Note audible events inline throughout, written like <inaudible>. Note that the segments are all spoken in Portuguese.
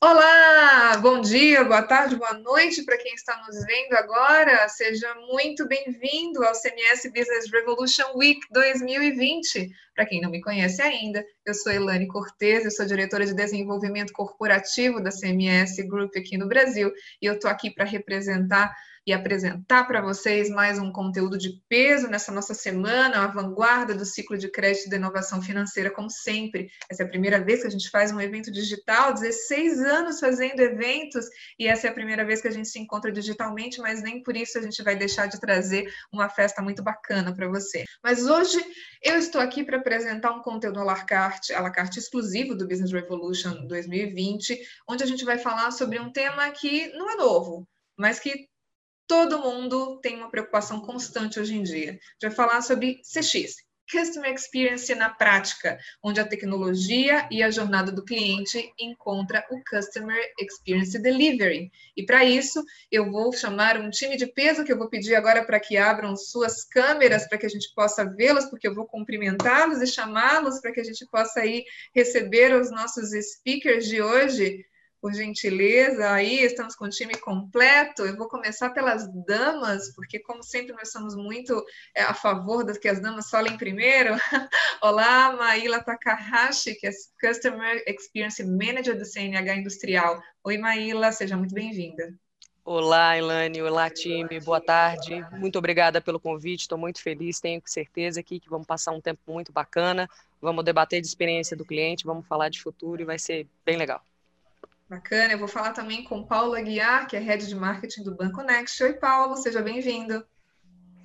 Olá, bom dia, boa tarde, boa noite para quem está nos vendo agora. Seja muito bem-vindo ao CMS Business Revolution Week 2020. Para quem não me conhece ainda, eu sou Elane Cortez, eu sou diretora de desenvolvimento corporativo da CMS Group aqui no Brasil e eu estou aqui para representar e apresentar para vocês mais um conteúdo de peso nessa nossa semana, a vanguarda do ciclo de crédito da inovação financeira, como sempre. Essa é a primeira vez que a gente faz um evento digital, 16 anos fazendo eventos, e essa é a primeira vez que a gente se encontra digitalmente, mas nem por isso a gente vai deixar de trazer uma festa muito bacana para você. Mas hoje eu estou aqui para apresentar um conteúdo à la carte, à la carte exclusivo do Business Revolution 2020, onde a gente vai falar sobre um tema que não é novo, mas que todo mundo tem uma preocupação constante hoje em dia. Vai falar sobre CX, Customer Experience na prática, onde a tecnologia e a jornada do cliente encontra o Customer Experience Delivery. E para isso, eu vou chamar um time de peso que eu vou pedir agora para que abram suas câmeras para que a gente possa vê-los, porque eu vou cumprimentá-los e chamá-los para que a gente possa aí receber os nossos speakers de hoje por gentileza. Aí estamos com o time completo. Eu vou começar pelas damas, porque, como sempre, nós somos muito é, a favor das que as damas falem primeiro. <laughs> Olá, Maíla Takahashi, que é Customer Experience Manager do CNH Industrial. Oi, Maíla, seja muito bem-vinda. Olá, Elane. Olá, time. Boa tarde. Muito obrigada pelo convite. Estou muito feliz. Tenho certeza aqui que vamos passar um tempo muito bacana. Vamos debater de experiência do cliente, vamos falar de futuro e vai ser bem legal. Bacana, eu vou falar também com Paulo Aguiar, que é Head de Marketing do Banco Next. Oi, Paulo, seja bem-vindo.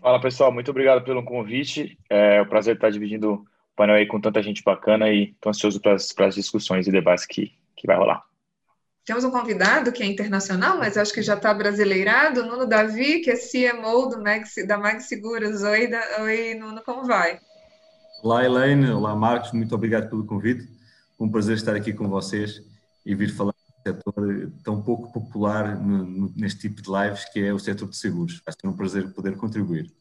Fala, pessoal, muito obrigado pelo convite. É um prazer estar dividindo o painel aí com tanta gente bacana e estou ansioso para as, para as discussões e debates que, que vai rolar. Temos um convidado que é internacional, mas acho que já está brasileirado, Nuno Davi, que é CMO do Mag, da Mag Seguros. Oi, da, oi, Nuno, como vai? Olá, Elaine. Olá, Marcos. Muito obrigado pelo convite. Um prazer estar aqui com vocês e vir falar setor tão pouco popular no, no, neste tipo de lives, que é o setor de seguros. Vai ser um prazer poder contribuir.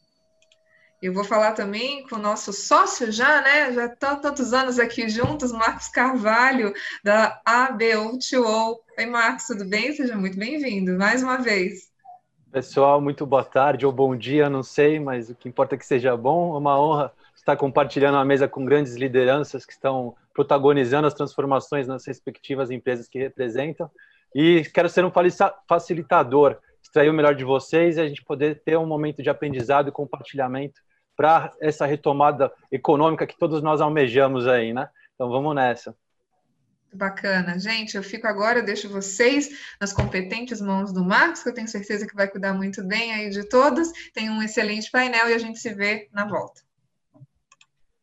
Eu vou falar também com o nosso sócio já, né? Já estão tantos anos aqui juntos, Marcos Carvalho, da ABO2O. Oi, Marcos, tudo bem? Seja muito bem-vindo mais uma vez. Pessoal, muito boa tarde ou bom dia, não sei, mas o que importa é que seja bom. É uma honra estar compartilhando a mesa com grandes lideranças que estão protagonizando as transformações nas respectivas empresas que representam. E quero ser um facilitador, extrair o melhor de vocês e a gente poder ter um momento de aprendizado e compartilhamento para essa retomada econômica que todos nós almejamos aí, né? Então vamos nessa. Bacana. Gente, eu fico agora, eu deixo vocês nas competentes mãos do Marcos, que eu tenho certeza que vai cuidar muito bem aí de todos. Tem um excelente painel e a gente se vê na volta.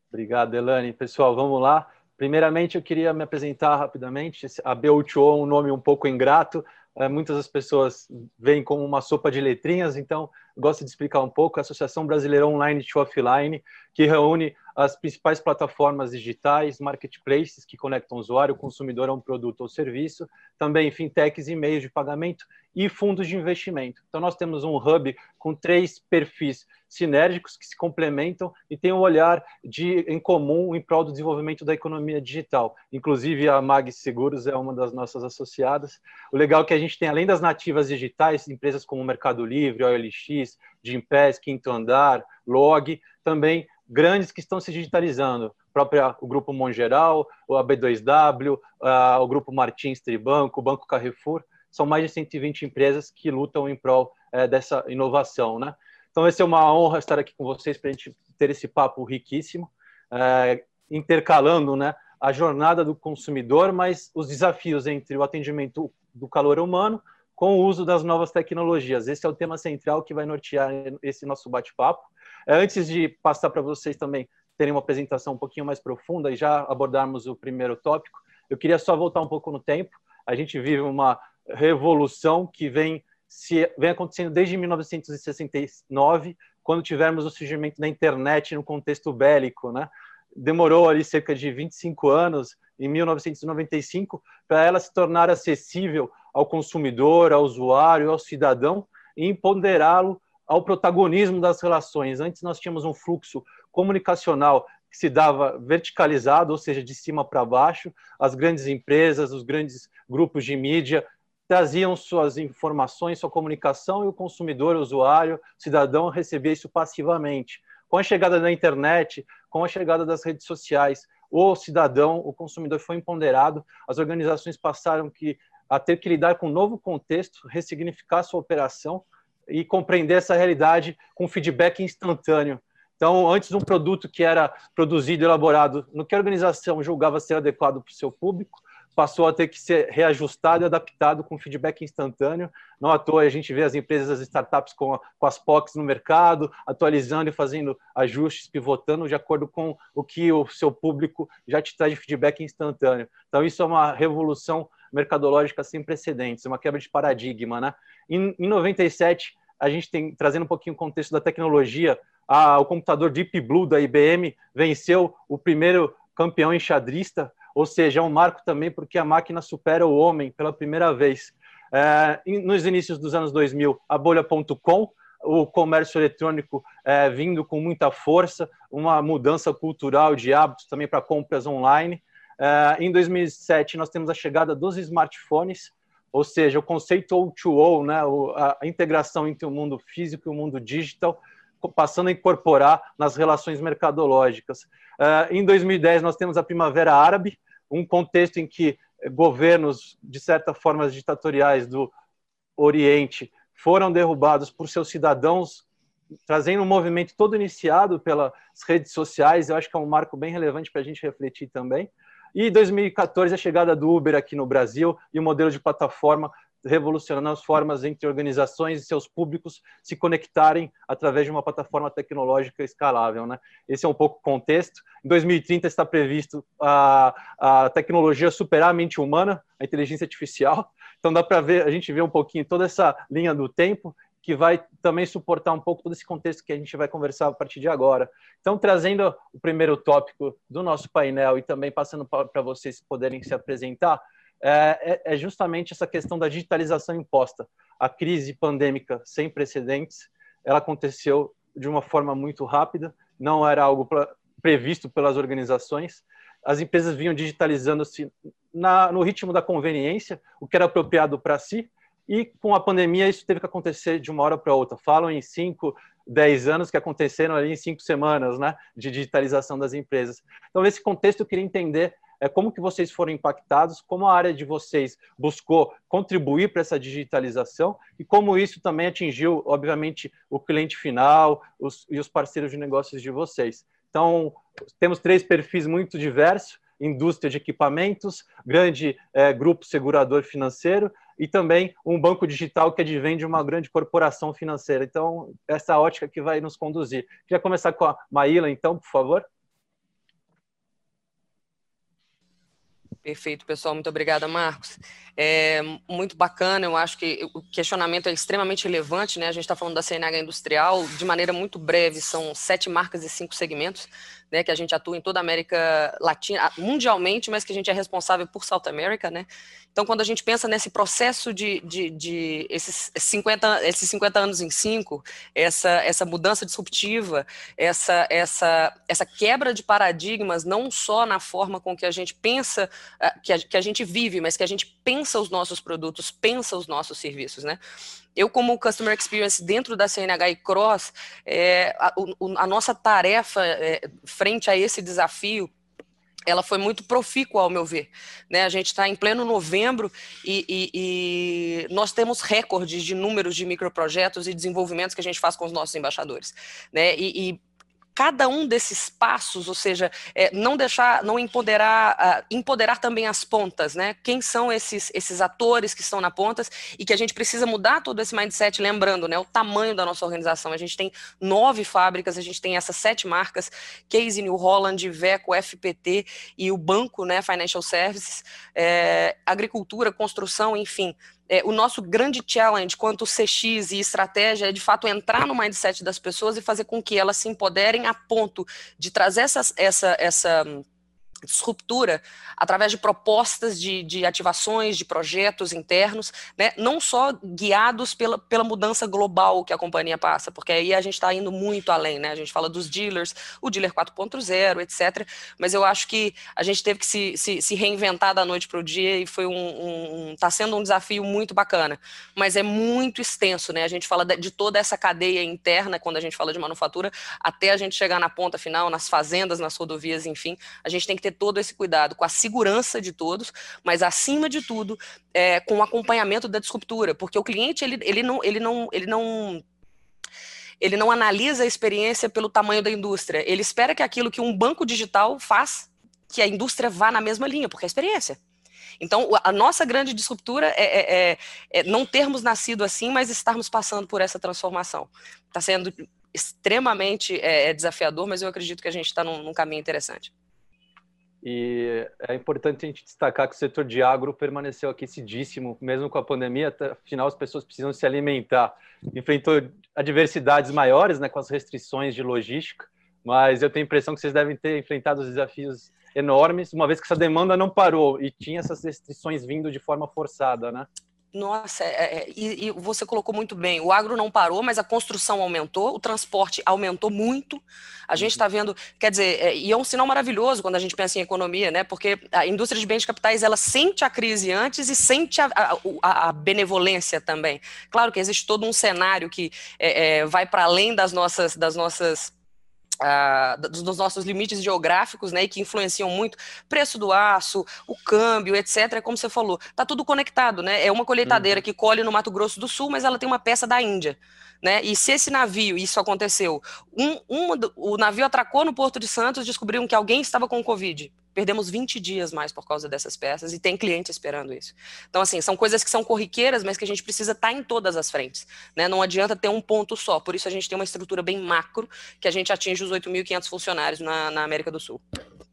Obrigado, Elane. Pessoal, vamos lá. Primeiramente, eu queria me apresentar rapidamente. A BO2O é um nome um pouco ingrato. É, muitas das pessoas veem como uma sopa de letrinhas, então gosto de explicar um pouco. A Associação Brasileira Online to Offline, que reúne as principais plataformas digitais, marketplaces que conectam o usuário, o consumidor a um produto ou serviço, também fintechs e meios de pagamento e fundos de investimento. Então, nós temos um hub com três perfis sinérgicos que se complementam e têm um olhar de, em comum em prol do desenvolvimento da economia digital. Inclusive, a Mag Seguros é uma das nossas associadas. O legal é que a gente tem, além das nativas digitais, empresas como Mercado Livre, OLX, Gimpass, Quinto Andar, Log, também grandes que estão se digitalizando. Própria, o Grupo Mongeral, o AB2W, uh, o Grupo Martins Tribanco, o Banco Carrefour, são mais de 120 empresas que lutam em prol uh, dessa inovação, né? Então, vai ser uma honra estar aqui com vocês para a gente ter esse papo riquíssimo, é, intercalando né, a jornada do consumidor, mas os desafios entre o atendimento do calor humano com o uso das novas tecnologias. Esse é o tema central que vai nortear esse nosso bate-papo. É, antes de passar para vocês também terem uma apresentação um pouquinho mais profunda e já abordarmos o primeiro tópico, eu queria só voltar um pouco no tempo. A gente vive uma revolução que vem, se, vem acontecendo desde 1969, quando tivemos o surgimento da internet no contexto bélico, né? Demorou ali cerca de 25 anos, em 1995, para ela se tornar acessível ao consumidor, ao usuário, ao cidadão e empoderá-lo ao protagonismo das relações. Antes nós tínhamos um fluxo comunicacional que se dava verticalizado, ou seja, de cima para baixo. As grandes empresas, os grandes grupos de mídia traziam suas informações, sua comunicação e o consumidor, o usuário, o cidadão recebia isso passivamente. Com a chegada da internet, com a chegada das redes sociais, o cidadão, o consumidor foi empoderado, as organizações passaram que a ter que lidar com um novo contexto, ressignificar sua operação e compreender essa realidade com feedback instantâneo. Então, antes um produto que era produzido elaborado no que a organização julgava ser adequado para o seu público, passou a ter que ser reajustado e adaptado com feedback instantâneo. Não à toa a gente vê as empresas, as startups com, com as POCs no mercado, atualizando e fazendo ajustes, pivotando de acordo com o que o seu público já te traz de feedback instantâneo. Então, isso é uma revolução mercadológica sem precedentes, uma quebra de paradigma. Né? Em, em 97, a gente tem, trazendo um pouquinho o contexto da tecnologia, a, o computador Deep Blue da IBM venceu o primeiro campeão enxadrista, ou seja, é um marco também porque a máquina supera o homem pela primeira vez. É, nos inícios dos anos 2000, a bolha.com, o comércio eletrônico é, vindo com muita força, uma mudança cultural de hábitos também para compras online. É, em 2007, nós temos a chegada dos smartphones, ou seja, o conceito O2O, né, a integração entre o mundo físico e o mundo digital, passando a incorporar nas relações mercadológicas. Uh, em 2010, nós temos a Primavera Árabe, um contexto em que governos, de certa forma, ditatoriais do Oriente foram derrubados por seus cidadãos, trazendo um movimento todo iniciado pelas redes sociais. Eu acho que é um marco bem relevante para a gente refletir também. E 2014, a chegada do Uber aqui no Brasil e o modelo de plataforma revolucionando as formas entre organizações e seus públicos se conectarem através de uma plataforma tecnológica escalável. Né? Esse é um pouco o contexto. Em 2030 está previsto a, a tecnologia superar a mente humana, a inteligência artificial. Então dá para ver, a gente vê um pouquinho toda essa linha do tempo que vai também suportar um pouco todo esse contexto que a gente vai conversar a partir de agora. Então, trazendo o primeiro tópico do nosso painel e também passando para vocês poderem se apresentar, é, é, é justamente essa questão da digitalização imposta. A crise pandêmica sem precedentes, ela aconteceu de uma forma muito rápida, não era algo pra, previsto pelas organizações. As empresas vinham digitalizando-se no ritmo da conveniência, o que era apropriado para si, e com a pandemia isso teve que acontecer de uma hora para outra. Falam em cinco, dez anos que aconteceram ali em cinco semanas, né, de digitalização das empresas. Então, nesse contexto, eu queria entender é, como que vocês foram impactados, como a área de vocês buscou contribuir para essa digitalização e como isso também atingiu, obviamente, o cliente final os, e os parceiros de negócios de vocês. Então, temos três perfis muito diversos, indústria de equipamentos, grande é, grupo segurador financeiro e também um banco digital que advém de uma grande corporação financeira. Então, essa ótica que vai nos conduzir. Queria começar com a Maíla, então, por favor. Perfeito, pessoal. Muito obrigada, Marcos. É muito bacana, eu acho que o questionamento é extremamente relevante, né? A gente está falando da CNH industrial de maneira muito breve, são sete marcas e cinco segmentos, né? Que a gente atua em toda a América Latina, mundialmente, mas que a gente é responsável por South America, né? Então, quando a gente pensa nesse processo de, de, de esses, 50, esses 50 anos em cinco, essa, essa mudança disruptiva, essa, essa, essa quebra de paradigmas, não só na forma com que a gente pensa, ah, que a, que a gente vive, mas que a gente pensa os nossos produtos, pensa os nossos serviços, né? Eu, como Customer Experience dentro da CNH e Cross, é, a, a, nossa tarefa é, frente a esse desafio ela foi muito profícua, ao meu ver. Né? A gente está em pleno novembro e, e, e, nós temos recordes de números de microprojetos e desenvolvimentos que a gente faz com os nossos embaixadores. Né? E, e cada um desses passos, ou seja, é, não deixar, não empoderar, uh, empoderar também as pontas, né? Quem são esses, esses atores que estão na pontas e que a gente precisa mudar todo esse mindset, lembrando, né? O tamanho da nossa organização. A gente tem nove fábricas, a gente tem essas sete marcas, Case New Holland, Veco, FPT e o banco, né? Financial Services, é, agricultura, construção, enfim é, o nosso grande challenge quanto CX e estratégia é de fato entrar no mindset das pessoas e fazer com que elas se empoderem a ponto de trazer essa, essa, essa disruptura através de propostas de, de ativações, de projetos internos, né? não só guiados pela, pela mudança global que a companhia passa, porque aí a gente está indo muito além, né? A gente fala dos dealers, o dealer 4.0, etc. Mas eu acho que a gente teve que se, se, se reinventar da noite para o dia e foi um, um, tá sendo um desafio muito bacana. Mas é muito extenso, né? A gente fala de toda essa cadeia interna, quando a gente fala de manufatura, até a gente chegar na ponta final, nas fazendas, nas rodovias, enfim, a gente tem que ter todo esse cuidado com a segurança de todos, mas acima de tudo, é, com o acompanhamento da disruptura, porque o cliente ele, ele não ele não ele não ele não analisa a experiência pelo tamanho da indústria. Ele espera que aquilo que um banco digital faz, que a indústria vá na mesma linha, porque é experiência. Então, a nossa grande disruptura é, é, é, é não termos nascido assim, mas estarmos passando por essa transformação. Está sendo extremamente é, é, desafiador, mas eu acredito que a gente está num, num caminho interessante. E é importante a gente destacar que o setor de agro permaneceu aquecidíssimo, mesmo com a pandemia, afinal as pessoas precisam se alimentar. Enfrentou adversidades maiores, né, com as restrições de logística, mas eu tenho a impressão que vocês devem ter enfrentado desafios enormes, uma vez que essa demanda não parou e tinha essas restrições vindo de forma forçada, né? Nossa, é, é, e, e, você colocou muito bem. O agro não parou, mas a construção aumentou, o transporte aumentou muito. A gente está uhum. vendo, quer dizer, é, e é um sinal maravilhoso quando a gente pensa em economia, né? Porque a indústria de bens capitais ela sente a crise antes e sente a, a, a benevolência também. Claro que existe todo um cenário que é, é vai para além das nossas, das nossas Uh, dos nossos limites geográficos, né, e que influenciam muito preço do aço, o câmbio, etc. Como você falou, tá tudo conectado, né? É uma colheitadeira uhum. que colhe no Mato Grosso do Sul, mas ela tem uma peça da Índia, né? E se esse navio, isso aconteceu, um, um, o navio atracou no Porto de Santos, descobriram que alguém estava com Covid perdemos 20 dias mais por causa dessas peças e tem cliente esperando isso. Então, assim, são coisas que são corriqueiras, mas que a gente precisa estar em todas as frentes. Né? Não adianta ter um ponto só, por isso a gente tem uma estrutura bem macro que a gente atinge os 8.500 funcionários na, na, América do Sul.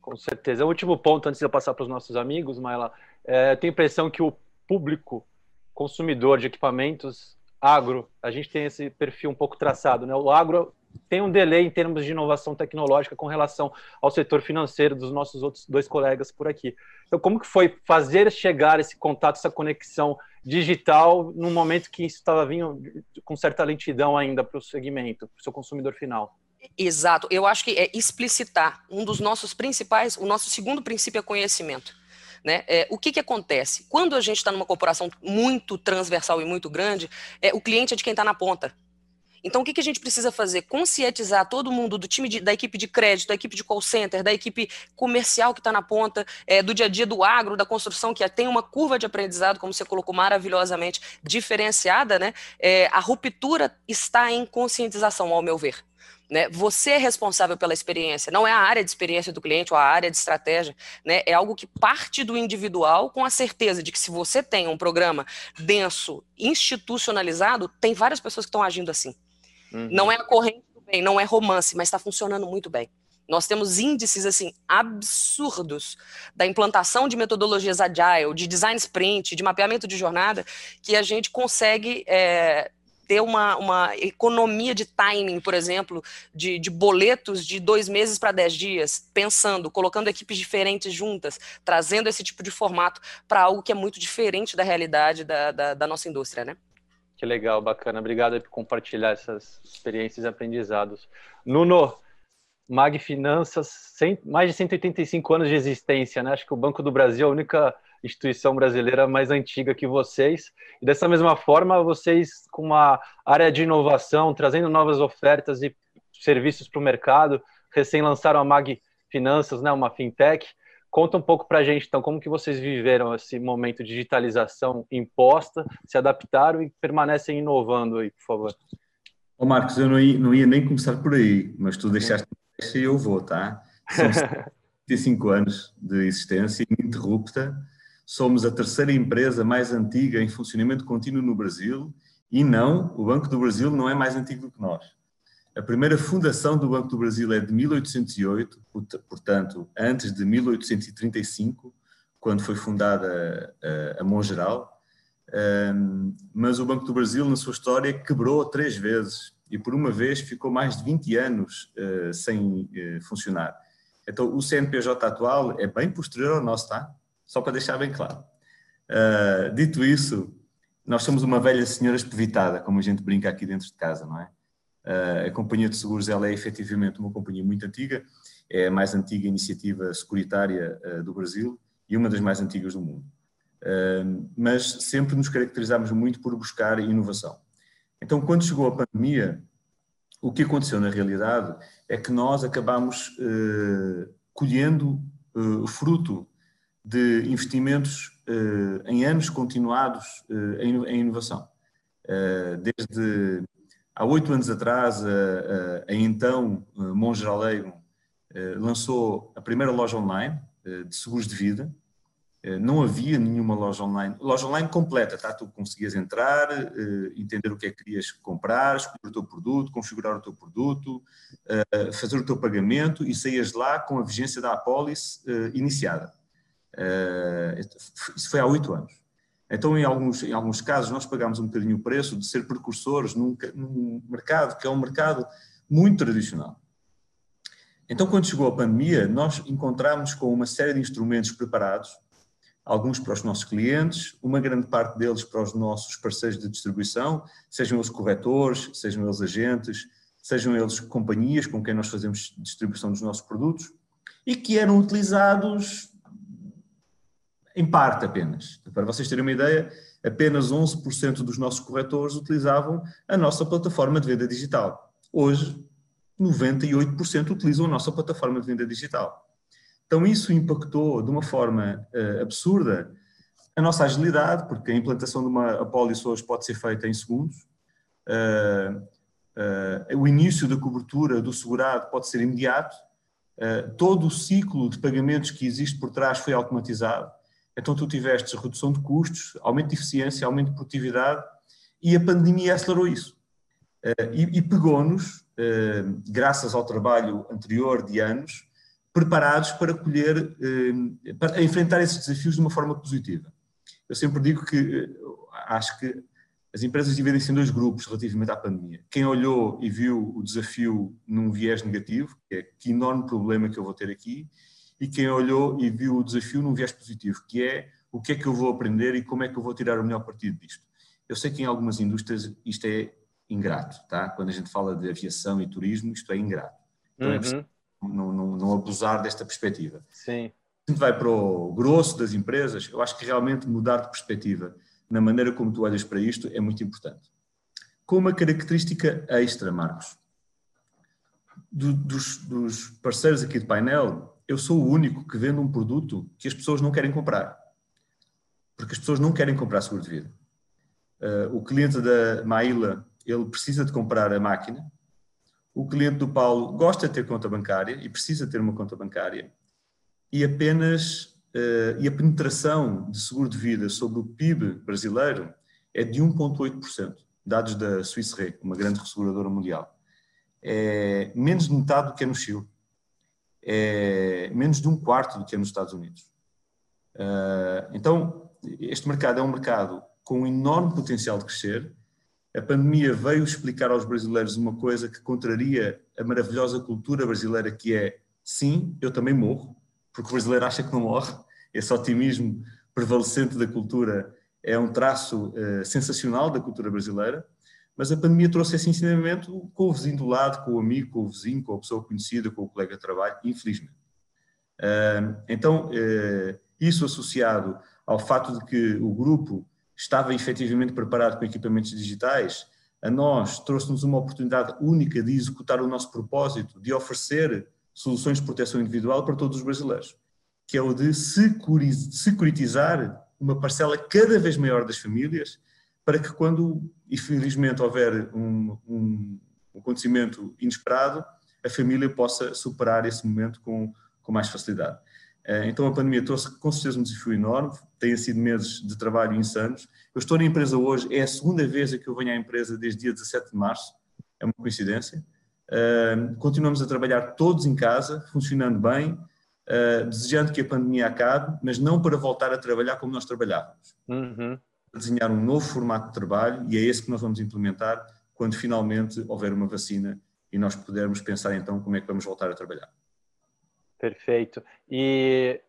Com certeza. O último ponto, antes de eu passar para os nossos amigos, Maila, é, tenho a impressão que o público consumidor de equipamentos agro, a gente tem esse perfil um pouco traçado, né? O agro tem um delay em termos de inovação tecnológica com relação ao setor financeiro dos nossos outros dois colegas por aqui. Então, como que foi fazer chegar esse contato, essa conexão digital num momento que isso estava vindo com certa lentidão ainda para o segmento, para o seu consumidor final? Exato. Eu acho que é explicitar um dos nossos principais, o nosso segundo princípio é conhecimento. Né? É, o que, que acontece? Quando a gente está numa corporação muito transversal e muito grande, é, o cliente é de quem está na ponta. Então, o que, que a gente precisa fazer? Conscientizar todo mundo do time de, da equipe de crédito, da equipe de call center, da equipe comercial que está na ponta, é, do dia a dia do agro, da construção, que tem uma curva de aprendizado, como você colocou maravilhosamente, diferenciada, né? É, a ruptura está em conscientização, ao meu ver. Né? Você é responsável pela experiência, não é a área de experiência do cliente ou a área de estratégia, né? É algo que parte do individual com a certeza de que se você tem um programa denso, institucionalizado, tem várias pessoas que estão agindo assim. Uhum. Não é a corrente do bem, não é romance, mas está funcionando muito bem. Nós temos índices assim absurdos da implantação de metodologias agile, de design sprint, de mapeamento de jornada, que a gente consegue é, ter uma, uma economia de timing, por exemplo, de, de boletos de dois meses para dez dias, pensando, colocando equipes diferentes juntas, trazendo esse tipo de formato para algo que é muito diferente da realidade da, da, da nossa indústria, né? Que legal, bacana. Obrigado por compartilhar essas experiências e aprendizados. Nuno, Mag Finanças, 100, mais de 185 anos de existência, né? Acho que o Banco do Brasil é a única instituição brasileira mais antiga que vocês. E dessa mesma forma, vocês, com uma área de inovação, trazendo novas ofertas e serviços para o mercado, recém lançaram a Mag Finanças, né? Uma fintech. Conta um pouco para a gente, então, como que vocês viveram esse momento de digitalização imposta, se adaptaram e permanecem inovando aí, por favor. Ô Marcos, eu não ia, não ia nem começar por aí, mas tu deixaste deixa e eu vou, tá? São <laughs> 75 anos de existência ininterrupta. Somos a terceira empresa mais antiga em funcionamento contínuo no Brasil e não, o Banco do Brasil não é mais antigo do que nós. A primeira fundação do Banco do Brasil é de 1808, portanto, antes de 1835, quando foi fundada a Mongeral. Mas o Banco do Brasil, na sua história, quebrou três vezes e por uma vez ficou mais de 20 anos uh, sem uh, funcionar. Então, o CNPJ atual é bem posterior ao nosso, tá? Só para deixar bem claro. Uh, dito isso, nós somos uma velha senhora espevitada, como a gente brinca aqui dentro de casa, não é? A Companhia de Seguros ela é efetivamente uma companhia muito antiga, é a mais antiga iniciativa securitária do Brasil e uma das mais antigas do mundo. mas sempre nos caracterizamos muito por buscar inovação. Então, quando chegou a pandemia, o que aconteceu na realidade é que nós acabamos eh, colhendo eh, fruto de investimentos eh, em anos continuados eh, em, inovação. Eh, desde há oito anos atrás, a, a, a então eh, Mongeraleiro lançou a primeira loja online de seguros de vida, eh, não havia nenhuma loja online, loja online completa, tá? Tu conseguias entrar, eh, entender o que é que querias comprar, escolher o teu produto, configurar o teu produto, eh, fazer o teu pagamento e saías lá com a vigência da apólice iniciada. Isso foi há oito anos. Então, em alguns, em alguns casos, nós pagámos um bocadinho o preço de ser precursores num, num mercado que é um mercado muito tradicional. Então, quando chegou a pandemia, nós encontramos com uma série de instrumentos preparados alguns para os nossos clientes, uma grande parte deles para os nossos parceiros de distribuição, sejam eles corretores, sejam eles agentes, sejam eles companhias com quem nós fazemos distribuição dos nossos produtos, e que eram utilizados em parte apenas. Para vocês terem uma ideia, apenas 11% dos nossos corretores utilizavam a nossa plataforma de venda digital. Hoje, 98% utilizam a nossa plataforma de venda digital. Então, isso impactou de uma forma uh, absurda a nossa agilidade, porque a implantação de uma apólice hoje pode ser feita em segundos. Uh, uh, o início da cobertura do segurado pode ser imediato. todo o ciclo de pagamentos que existe por trás foi automatizado. Então, tu tiveste redução de custos, aumento de eficiência, aumento de produtividade e a pandemia acelerou isso. e, e pegou-nos, graças ao trabalho anterior de anos, preparados para colher, eh, para enfrentar esses desafios de uma forma positiva. Eu sempre digo que eh, acho que as empresas dividem-se em dois grupos relativamente à pandemia. Quem olhou e viu o desafio num viés negativo, que é que enorme problema que eu vou ter aqui, e quem olhou e viu o desafio num viés positivo, que é o que é que eu vou aprender e como é que eu vou tirar o melhor partido disto. Eu sei que em algumas indústrias isto é ingrato, tá? Quando a gente fala de aviação e turismo, isto é ingrato. Então é uhum. é não, não, não abusar desta perspectiva. Sim. A gente vai para o grosso das empresas, eu acho que realmente mudar de perspectiva na maneira como tu olhas para isto é muito importante. Com uma característica extra, Marcos. Do, dos, dos parceiros aqui de painel, eu sou o único que vende um produto que as pessoas não querem comprar. Porque as pessoas não querem comprar seguro de vida. Uh, o cliente da Maíla, ele precisa de comprar a máquina, o cliente do Paulo gosta de ter conta bancária e precisa ter uma conta bancária e apenas uh, e a penetração de seguro de vida sobre o PIB brasileiro é de 1,8%, dados da Swiss Re, uma grande resseguradora mundial. É menos de metade do que é no Chile. É menos de um quarto do que é nos Estados Unidos. Uh, então, este mercado é um mercado com um enorme potencial de crescer, a pandemia veio explicar aos brasileiros uma coisa que contraria a maravilhosa cultura brasileira, que é, sim, eu também morro, porque o brasileiro acha que não morre. Esse otimismo prevalecente da cultura é um traço uh, sensacional da cultura brasileira, mas a pandemia trouxe esse ensinamento com o vizinho do lado, com o amigo, com o vizinho, com a pessoa conhecida, com o colega de trabalho, infelizmente. Então, uh, isso associado ao fato de que o grupo estava efetivamente preparado com equipamentos digitais, a nós trouxe-nos uma oportunidade única de executar o nosso propósito, de oferecer soluções de proteção individual para todos os brasileiros, que é o de securitizar uma parcela cada vez maior das famílias, para que quando, infelizmente, houver um, um, acontecimento inesperado, a família possa superar esse momento com, com mais facilidade. Eh, então a pandemia trouxe com certeza um desafio enorme, têm sido meses de trabalho insanos. Eu estou na empresa hoje, é a segunda vez que eu venho à empresa desde dia 17 de março, é uma coincidência. Uh, continuamos a trabalhar todos em casa, funcionando bem, uh, desejando que a pandemia acabe, mas não para voltar a trabalhar como nós trabalhávamos. Uhum. Desenhar um novo formato de trabalho e é esse que nós vamos implementar quando finalmente houver uma vacina e nós pudermos pensar então como é que vamos voltar a trabalhar. Perfeito. E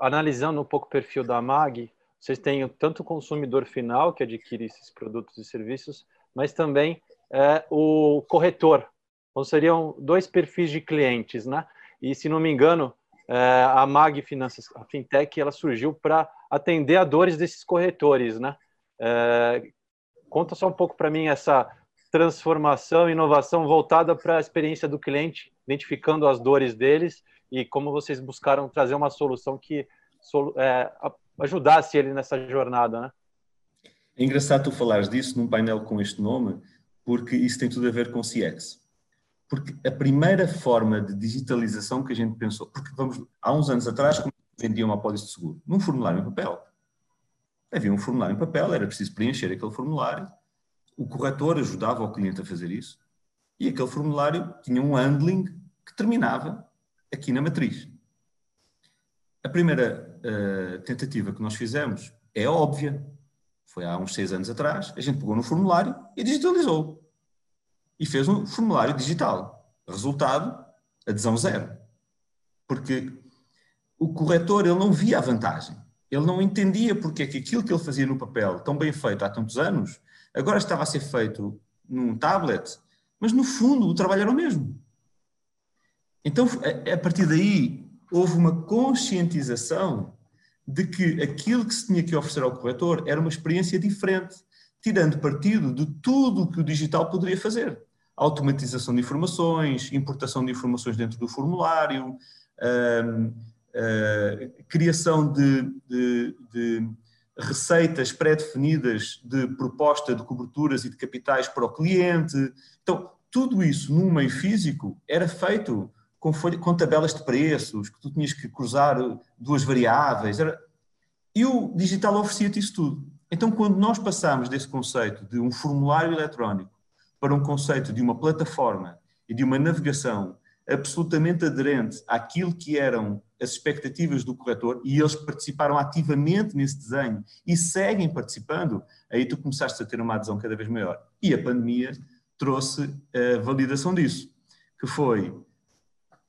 analisando um pouco o perfil da MAG, vocês têm tanto o consumidor final que adquire esses produtos e serviços, mas também é, o corretor. Então seriam dois perfis de clientes, né? E se não me engano, é, a Mag Finanças, a fintech, ela surgiu para atender a dores desses corretores, né? É, conta só um pouco para mim essa transformação, inovação voltada para a experiência do cliente, identificando as dores deles e como vocês buscaram trazer uma solução que é, ajudasse ele nessa jornada, né? É engraçado tu falares disso num painel com este nome, porque isso tem tudo a ver com CX. Porque a primeira forma de digitalização que a gente pensou, porque vamos, há uns anos atrás, como vendia uma apólice de seguro? Num formulário em papel. Havia um formulário em papel, era preciso preencher aquele formulário, o corretor ajudava o cliente a fazer isso, e aquele formulário tinha um handling que terminava aqui na matriz. A primeira uh, tentativa que nós fizemos é óbvia, foi há uns seis anos atrás, a gente pegou no formulário e digitalizou. E fez um formulário digital. Resultado, adesão zero. Porque o corretor ele não via a vantagem. Ele não entendia porque é que aquilo que ele fazia no papel, tão bem feito há tantos anos, agora estava a ser feito num tablet, mas no fundo o trabalho era o mesmo. Então, a partir daí, houve uma conscientização de que aquilo que se tinha que oferecer ao corretor era uma experiência diferente, tirando partido de tudo o que o digital poderia fazer. Automatização de informações, importação de informações dentro do formulário, hum, criação de, de, de receitas pré-definidas de proposta de coberturas e de capitais para o cliente. Então, tudo isso num meio físico era feito com, folha, com tabelas de preços, que tu tinhas que cruzar duas variáveis. Era... E o digital oferecia-te isso tudo. Então, quando nós passamos desse conceito de um formulário eletrónico para um conceito de uma plataforma e de uma navegação absolutamente aderente àquilo que eram as expectativas do corretor, e eles participaram ativamente nesse desenho e seguem participando, aí tu começaste a ter uma adesão cada vez maior. E a pandemia trouxe a validação disso, que foi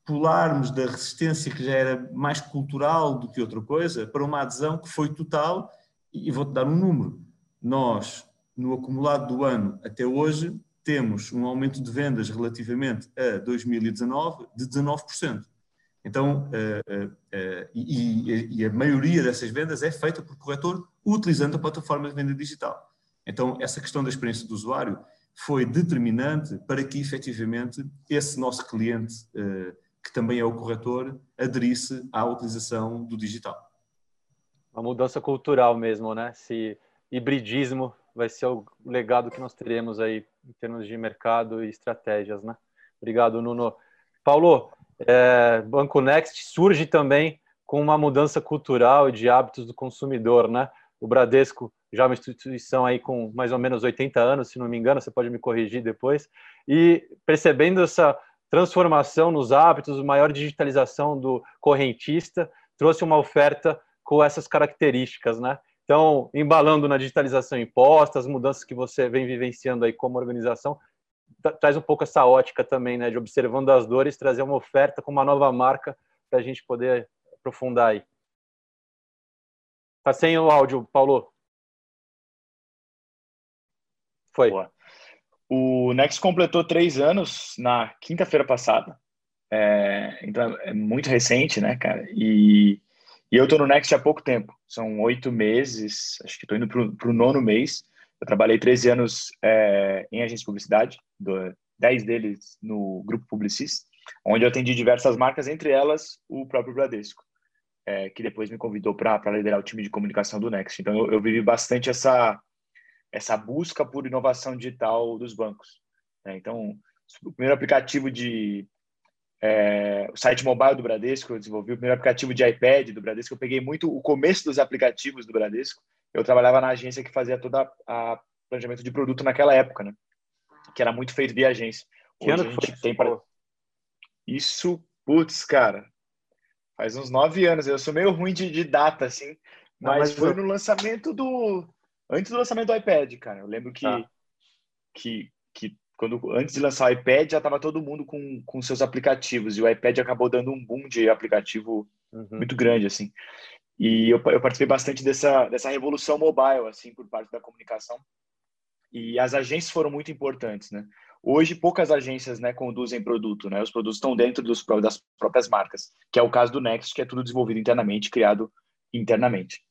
pularmos da resistência que já era mais cultural do que outra coisa para uma adesão que foi total e vou-te dar um número. Nós, no acumulado do ano até hoje, temos um aumento de vendas relativamente a 2019 de 19%. Então, uh, uh, uh, e, e, a maioria dessas vendas é feita por corretor utilizando a plataforma de venda digital. Então, essa questão da experiência do usuário foi determinante para que, efetivamente, esse nosso cliente que também é o corretor, aderisse à utilização do digital. Uma mudança cultural mesmo, né? Esse hibridismo vai ser o legado que nós teremos aí em termos de mercado e estratégias, né? Obrigado, Nuno. Paulo, é, Banco Next surge também com uma mudança cultural e de hábitos do consumidor, né? O Bradesco já é uma instituição aí com mais ou menos 80 anos, se não me engano, você pode me corrigir depois, e percebendo essa transformação nos hábitos, maior digitalização do correntista, trouxe uma oferta com essas características, né? Então, embalando na digitalização imposta, as mudanças que você vem vivenciando aí como organização, traz um pouco essa ótica também, né, de observando as dores, trazer uma oferta com uma nova marca para a gente poder aprofundar aí. Tá sem o áudio, Paulo. Foi. Boa. O Next completou três anos na quinta-feira passada. É, então é muito recente, né, cara? E, e eu tô no Next há pouco tempo. São oito meses, acho que estou indo para o nono mês. Eu trabalhei 13 anos é, em agência de publicidade, do, 10 deles no Grupo Publicis, onde eu atendi diversas marcas, entre elas o próprio Bradesco, é, que depois me convidou para liderar o time de comunicação do Next. Então eu, eu vivi bastante essa, essa busca por inovação digital dos bancos. Né? Então, o primeiro aplicativo de é, o site mobile do Bradesco, eu desenvolvi o primeiro aplicativo de iPad do Bradesco. Eu peguei muito o começo dos aplicativos do Bradesco. Eu trabalhava na agência que fazia todo o planejamento de produto naquela época, né? Que era muito feito de agência. Que ano a gente foi? tem para Isso, putz, cara, faz uns nove anos. Eu sou meio ruim de, de data, assim, mas, mas foi eu... no lançamento do antes do lançamento do iPad, cara. Eu lembro que tá. que, que quando antes de lançar o iPad já estava todo mundo com, com seus aplicativos e o iPad acabou dando um boom de aplicativo uhum. muito grande assim. E eu, eu, participei bastante dessa dessa revolução mobile assim por parte da comunicação. E as agências foram muito importantes né? Hoje poucas agências né conduzem produto né? Os produtos estão dentro dos das próprias marcas que é o caso do Next que é tudo desenvolvido internamente criado internamente.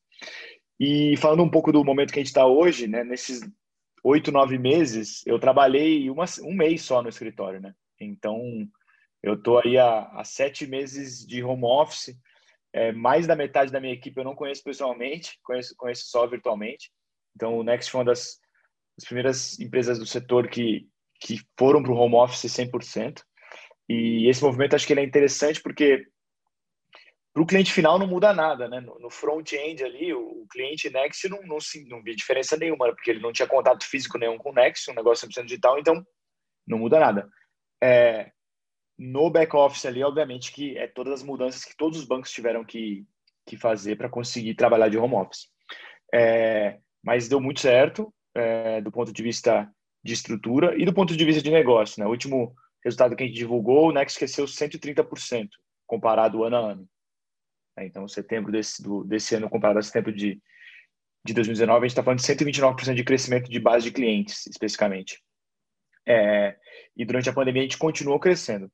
E falando um pouco do momento que a gente está hoje né nesses oito, nove meses, eu trabalhei uma, um mês só no escritório, né? Então, eu tô aí há, há sete meses de home office. É, mais da metade da minha equipe eu não conheço pessoalmente, conheço, conheço só virtualmente. Então, o Next foi uma das, das primeiras empresas do setor que, que foram para o home office 100%. E esse movimento acho que ele é interessante porque para o cliente final não muda nada, né? No, front-end ali, o, o, cliente Next não, não, não via diferença nenhuma, porque ele não tinha contato físico nenhum com o Next, um negócio 100% digital, então não muda nada. É, no back-office ali, obviamente, que é todas as mudanças que todos os bancos tiveram que, que fazer para conseguir trabalhar de home office. É, mas deu muito certo é, do ponto de vista de estrutura e do ponto de vista de negócio. Né? O último resultado que a gente divulgou, o Next cresceu 130% comparado ano a ano. Né? Então, setembro desse, do, desse ano comparado a setembro de, de 2019, a gente está falando de 129% de crescimento de base de clientes, especificamente. É, e durante a pandemia a gente continuou crescendo.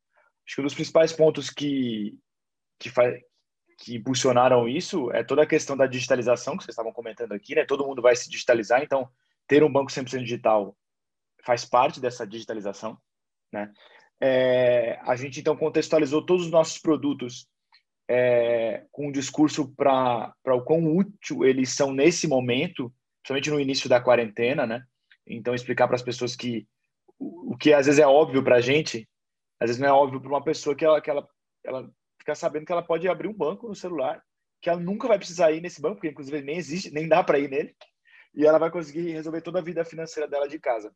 Acho que um dos principais pontos que, que, que impulsionaram isso é toda a questão da digitalização que vocês estavam comentando aqui, né? Todo mundo vai se digitalizar, então ter um banco 100% digital faz parte dessa digitalização, né? É, a gente então contextualizou todos os nossos produtos é, com um discurso para o quão útil eles são nesse momento, principalmente no início da quarentena, né? Então, explicar para as pessoas que o, que às vezes é óbvio para a gente, às vezes não é óbvio para uma pessoa que ela, que ela, ela fica sabendo que ela pode abrir um banco no celular, que ela nunca vai precisar ir nesse banco, porque inclusive nem existe, nem dá para ir nele, e ela vai conseguir resolver toda a vida financeira dela de casa.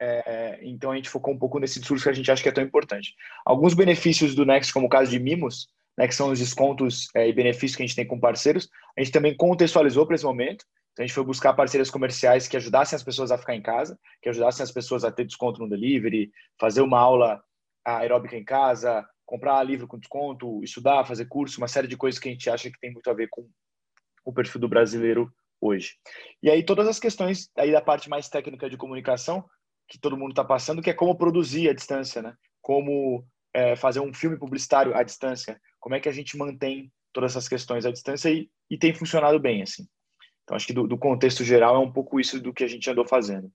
É, então a gente focou um pouco nesse discurso que a gente acha que é tão importante. Alguns benefícios do Next, como o caso de mimos, né, que são os descontos é, e benefícios que a gente tem com parceiros, a gente também contextualizou para esse momento. Então, a gente foi buscar parceiras comerciais que ajudassem as pessoas a ficar em casa, que ajudassem as pessoas a ter desconto no delivery, fazer uma aula aeróbica em casa, comprar livro com desconto, estudar, fazer curso, uma série de coisas que a gente acha que tem muito a ver com o perfil do brasileiro hoje. E aí todas as questões aí da parte mais técnica de comunicação que todo mundo está passando, que é como produzir à distância, né? Como é, fazer um filme publicitário à distância, como é que a gente mantém todas essas questões à distância e, e tem funcionado bem, assim. Então, acho que do, do, contexto geral é um pouco isso do que a gente andou fazendo.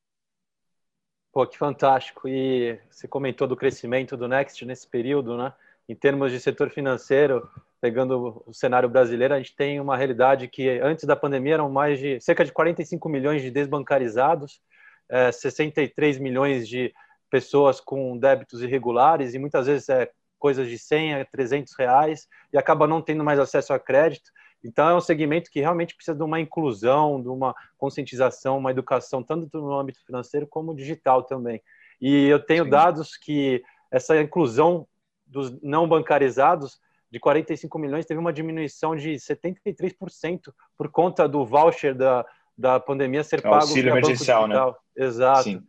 Pô, que fantástico. E você comentou do crescimento do Next nesse período, né? Em termos de setor financeiro, pegando o cenário brasileiro, a gente tem uma realidade que antes da pandemia eram mais de cerca de 45 milhões de desbancarizados, é, 63 milhões de pessoas com débitos irregulares e muitas vezes é coisas de 100 a 300 reais e acaba não tendo mais acesso a crédito. Então, é um segmento que realmente precisa de uma inclusão, de uma conscientização, uma educação, tanto no âmbito financeiro como digital também. E eu tenho Sim. dados que essa inclusão dos não bancarizados de 45 milhões teve uma diminuição de 73% por conta do voucher da, da pandemia ser é pago auxílio emergencial, né? Exato. Sim.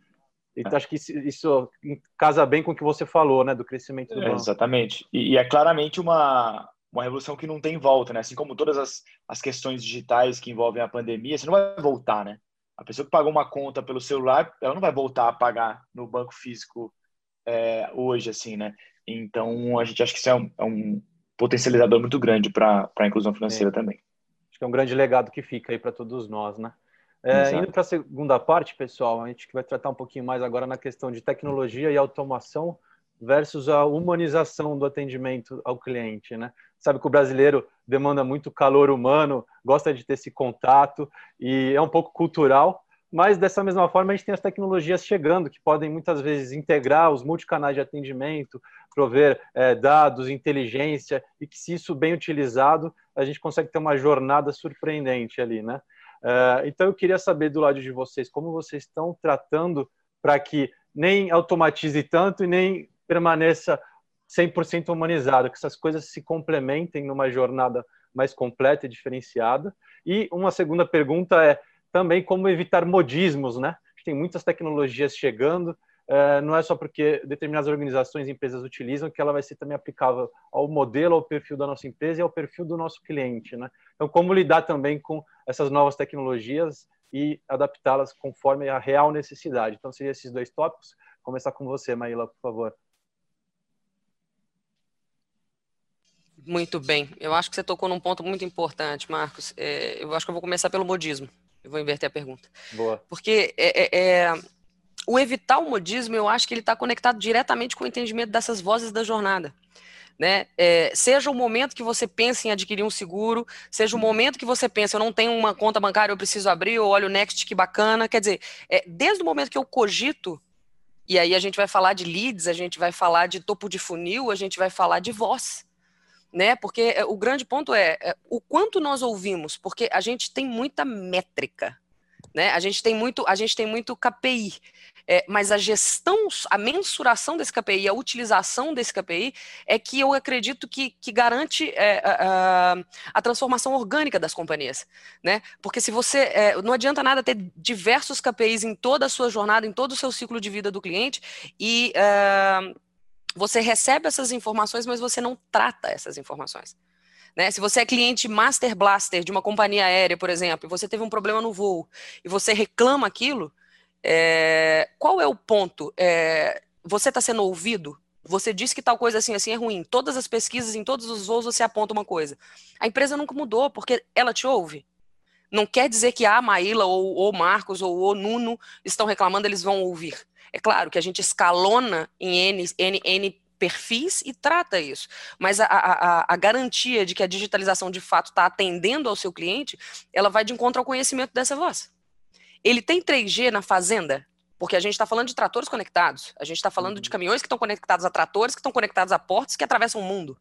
Então, acho que isso casa bem com o que você falou, né, do crescimento do é, Exatamente. E, e, é claramente uma, uma revolução que não tem volta, né? Assim como todas as, as questões digitais que envolvem a pandemia, você não vai voltar, né? A pessoa que pagou uma conta pelo celular, ela não vai voltar a pagar no banco físico é, hoje, assim, né? Então, a gente acha que isso é um, é um potencializador muito grande para a inclusão financeira é. também. Acho que é um grande legado que fica aí para todos nós, né? É, indo para a segunda parte, pessoal, a gente vai tratar um pouquinho mais agora na questão de tecnologia e automação versus a humanização do atendimento ao cliente, né? Sabe que o brasileiro demanda muito calor humano, gosta de ter esse contato e é um pouco cultural, mas dessa mesma forma a gente tem as tecnologias chegando que podem muitas vezes integrar os multicanais de atendimento, prover é, dados, inteligência e que se isso bem utilizado a gente consegue ter uma jornada surpreendente ali, né? É, então eu queria saber do lado de vocês como vocês estão tratando para que nem automatize tanto e nem permaneça 100% humanizado, que essas coisas se complementem numa jornada mais completa e diferenciada. E uma segunda pergunta é também como evitar modismos, né? Tem muitas tecnologias chegando, não é só porque determinadas organizações e empresas utilizam que ela vai ser também aplicável ao modelo, ao perfil da nossa empresa e ao perfil do nosso cliente, né? Então, como lidar também com essas novas tecnologias e adaptá-las conforme a real necessidade. Então, seriam esses dois tópicos. Começar com você, Maíla, por favor. Muito bem. Eu acho que você tocou num ponto muito importante, Marcos. É, eu acho que eu vou começar pelo modismo. Eu vou inverter a pergunta. Boa. Porque é, é, é o evitar o modismo, eu acho que ele está conectado diretamente com o entendimento dessas vozes da jornada. Né? É, seja o momento que você pensa em adquirir um seguro, seja o momento que você pensa, eu não tenho uma conta bancária, eu preciso abrir, ou olha o Next, que bacana. Quer dizer, é, desde o momento que eu cogito, e aí a gente vai falar de leads, a gente vai falar de topo de funil, a gente vai falar de voz né? Porque eh, o grande ponto é, é o quanto nós ouvimos, porque a gente tem muita métrica, né? A gente tem muito, a gente tem muito KPI, é, mas a gestão, a mensuração desse KPI, a utilização desse KPI é que eu acredito que, que garante é, a, a, transformação orgânica das companhias, né? Porque se você é, não adianta nada ter diversos KPIs em toda a sua jornada, em todo o seu ciclo de vida do cliente e uh, você recebe essas informações, mas você não trata essas informações. Né? Se você é cliente Master Blaster de uma companhia aérea, por exemplo, e você teve um problema no voo e você reclama aquilo, é... qual é o ponto? É... Você está sendo ouvido? Você disse que tal coisa assim assim é ruim. Todas as pesquisas, em todos os voos, você aponta uma coisa. A empresa nunca mudou, porque ela te ouve. Não quer dizer que a Maíla, ou o Marcos, ou o Nuno estão reclamando, eles vão ouvir. É claro que a gente escalona em N, N, N perfis e trata isso. Mas a, a, a, garantia de que a digitalização de fato está atendendo ao seu cliente, ela vai de encontro ao conhecimento dessa voz. Ele tem 3G na fazenda? Porque a gente está falando de tratores conectados, a gente está falando de uhum. caminhões que estão conectados a tratores, que estão conectados a portos que atravessam o mundo.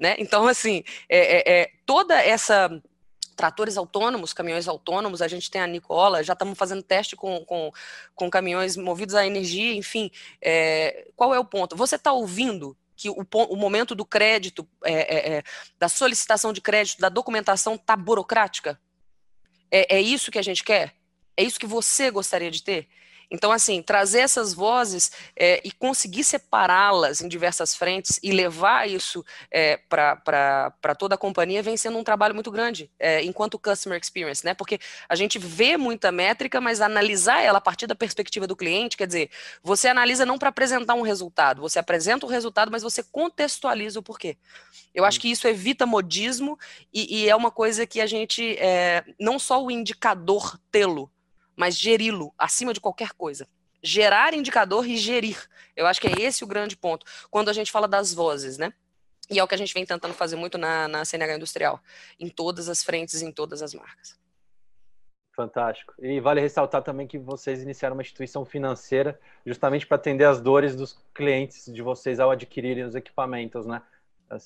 Né? Então, assim, é, é, é toda essa tratores autônomos, caminhões autônomos, a gente tem a Nicola, já estamos fazendo teste com, com, com, caminhões movidos a energia, enfim. É, qual é o ponto? Você está ouvindo que o, o, momento do crédito, é, é, é, da solicitação de crédito, da documentação está burocrática? É, é isso que a gente quer? É isso que você gostaria de ter? Então, assim, trazer essas vozes é, e conseguir separá-las em diversas frentes e levar isso é, para toda a companhia vem sendo um trabalho muito grande, é, enquanto customer experience, né? Porque a gente vê muita métrica, mas analisar ela a partir da perspectiva do cliente, quer dizer, você analisa não para apresentar um resultado, você apresenta o resultado, mas você contextualiza o porquê. Eu acho que isso evita modismo e, e é uma coisa que a gente, é, não só o indicador tê-lo, mas geri-lo acima de qualquer coisa. Gerar indicador e gerir. Eu acho que é esse o grande ponto. Quando a gente fala das vozes, né? E é o que a gente vem tentando fazer muito na, na CNH Industrial, em todas as frentes, em todas as marcas. Fantástico. E vale ressaltar também que vocês iniciaram uma instituição financeira justamente para atender as dores dos clientes de vocês ao adquirirem os equipamentos, né?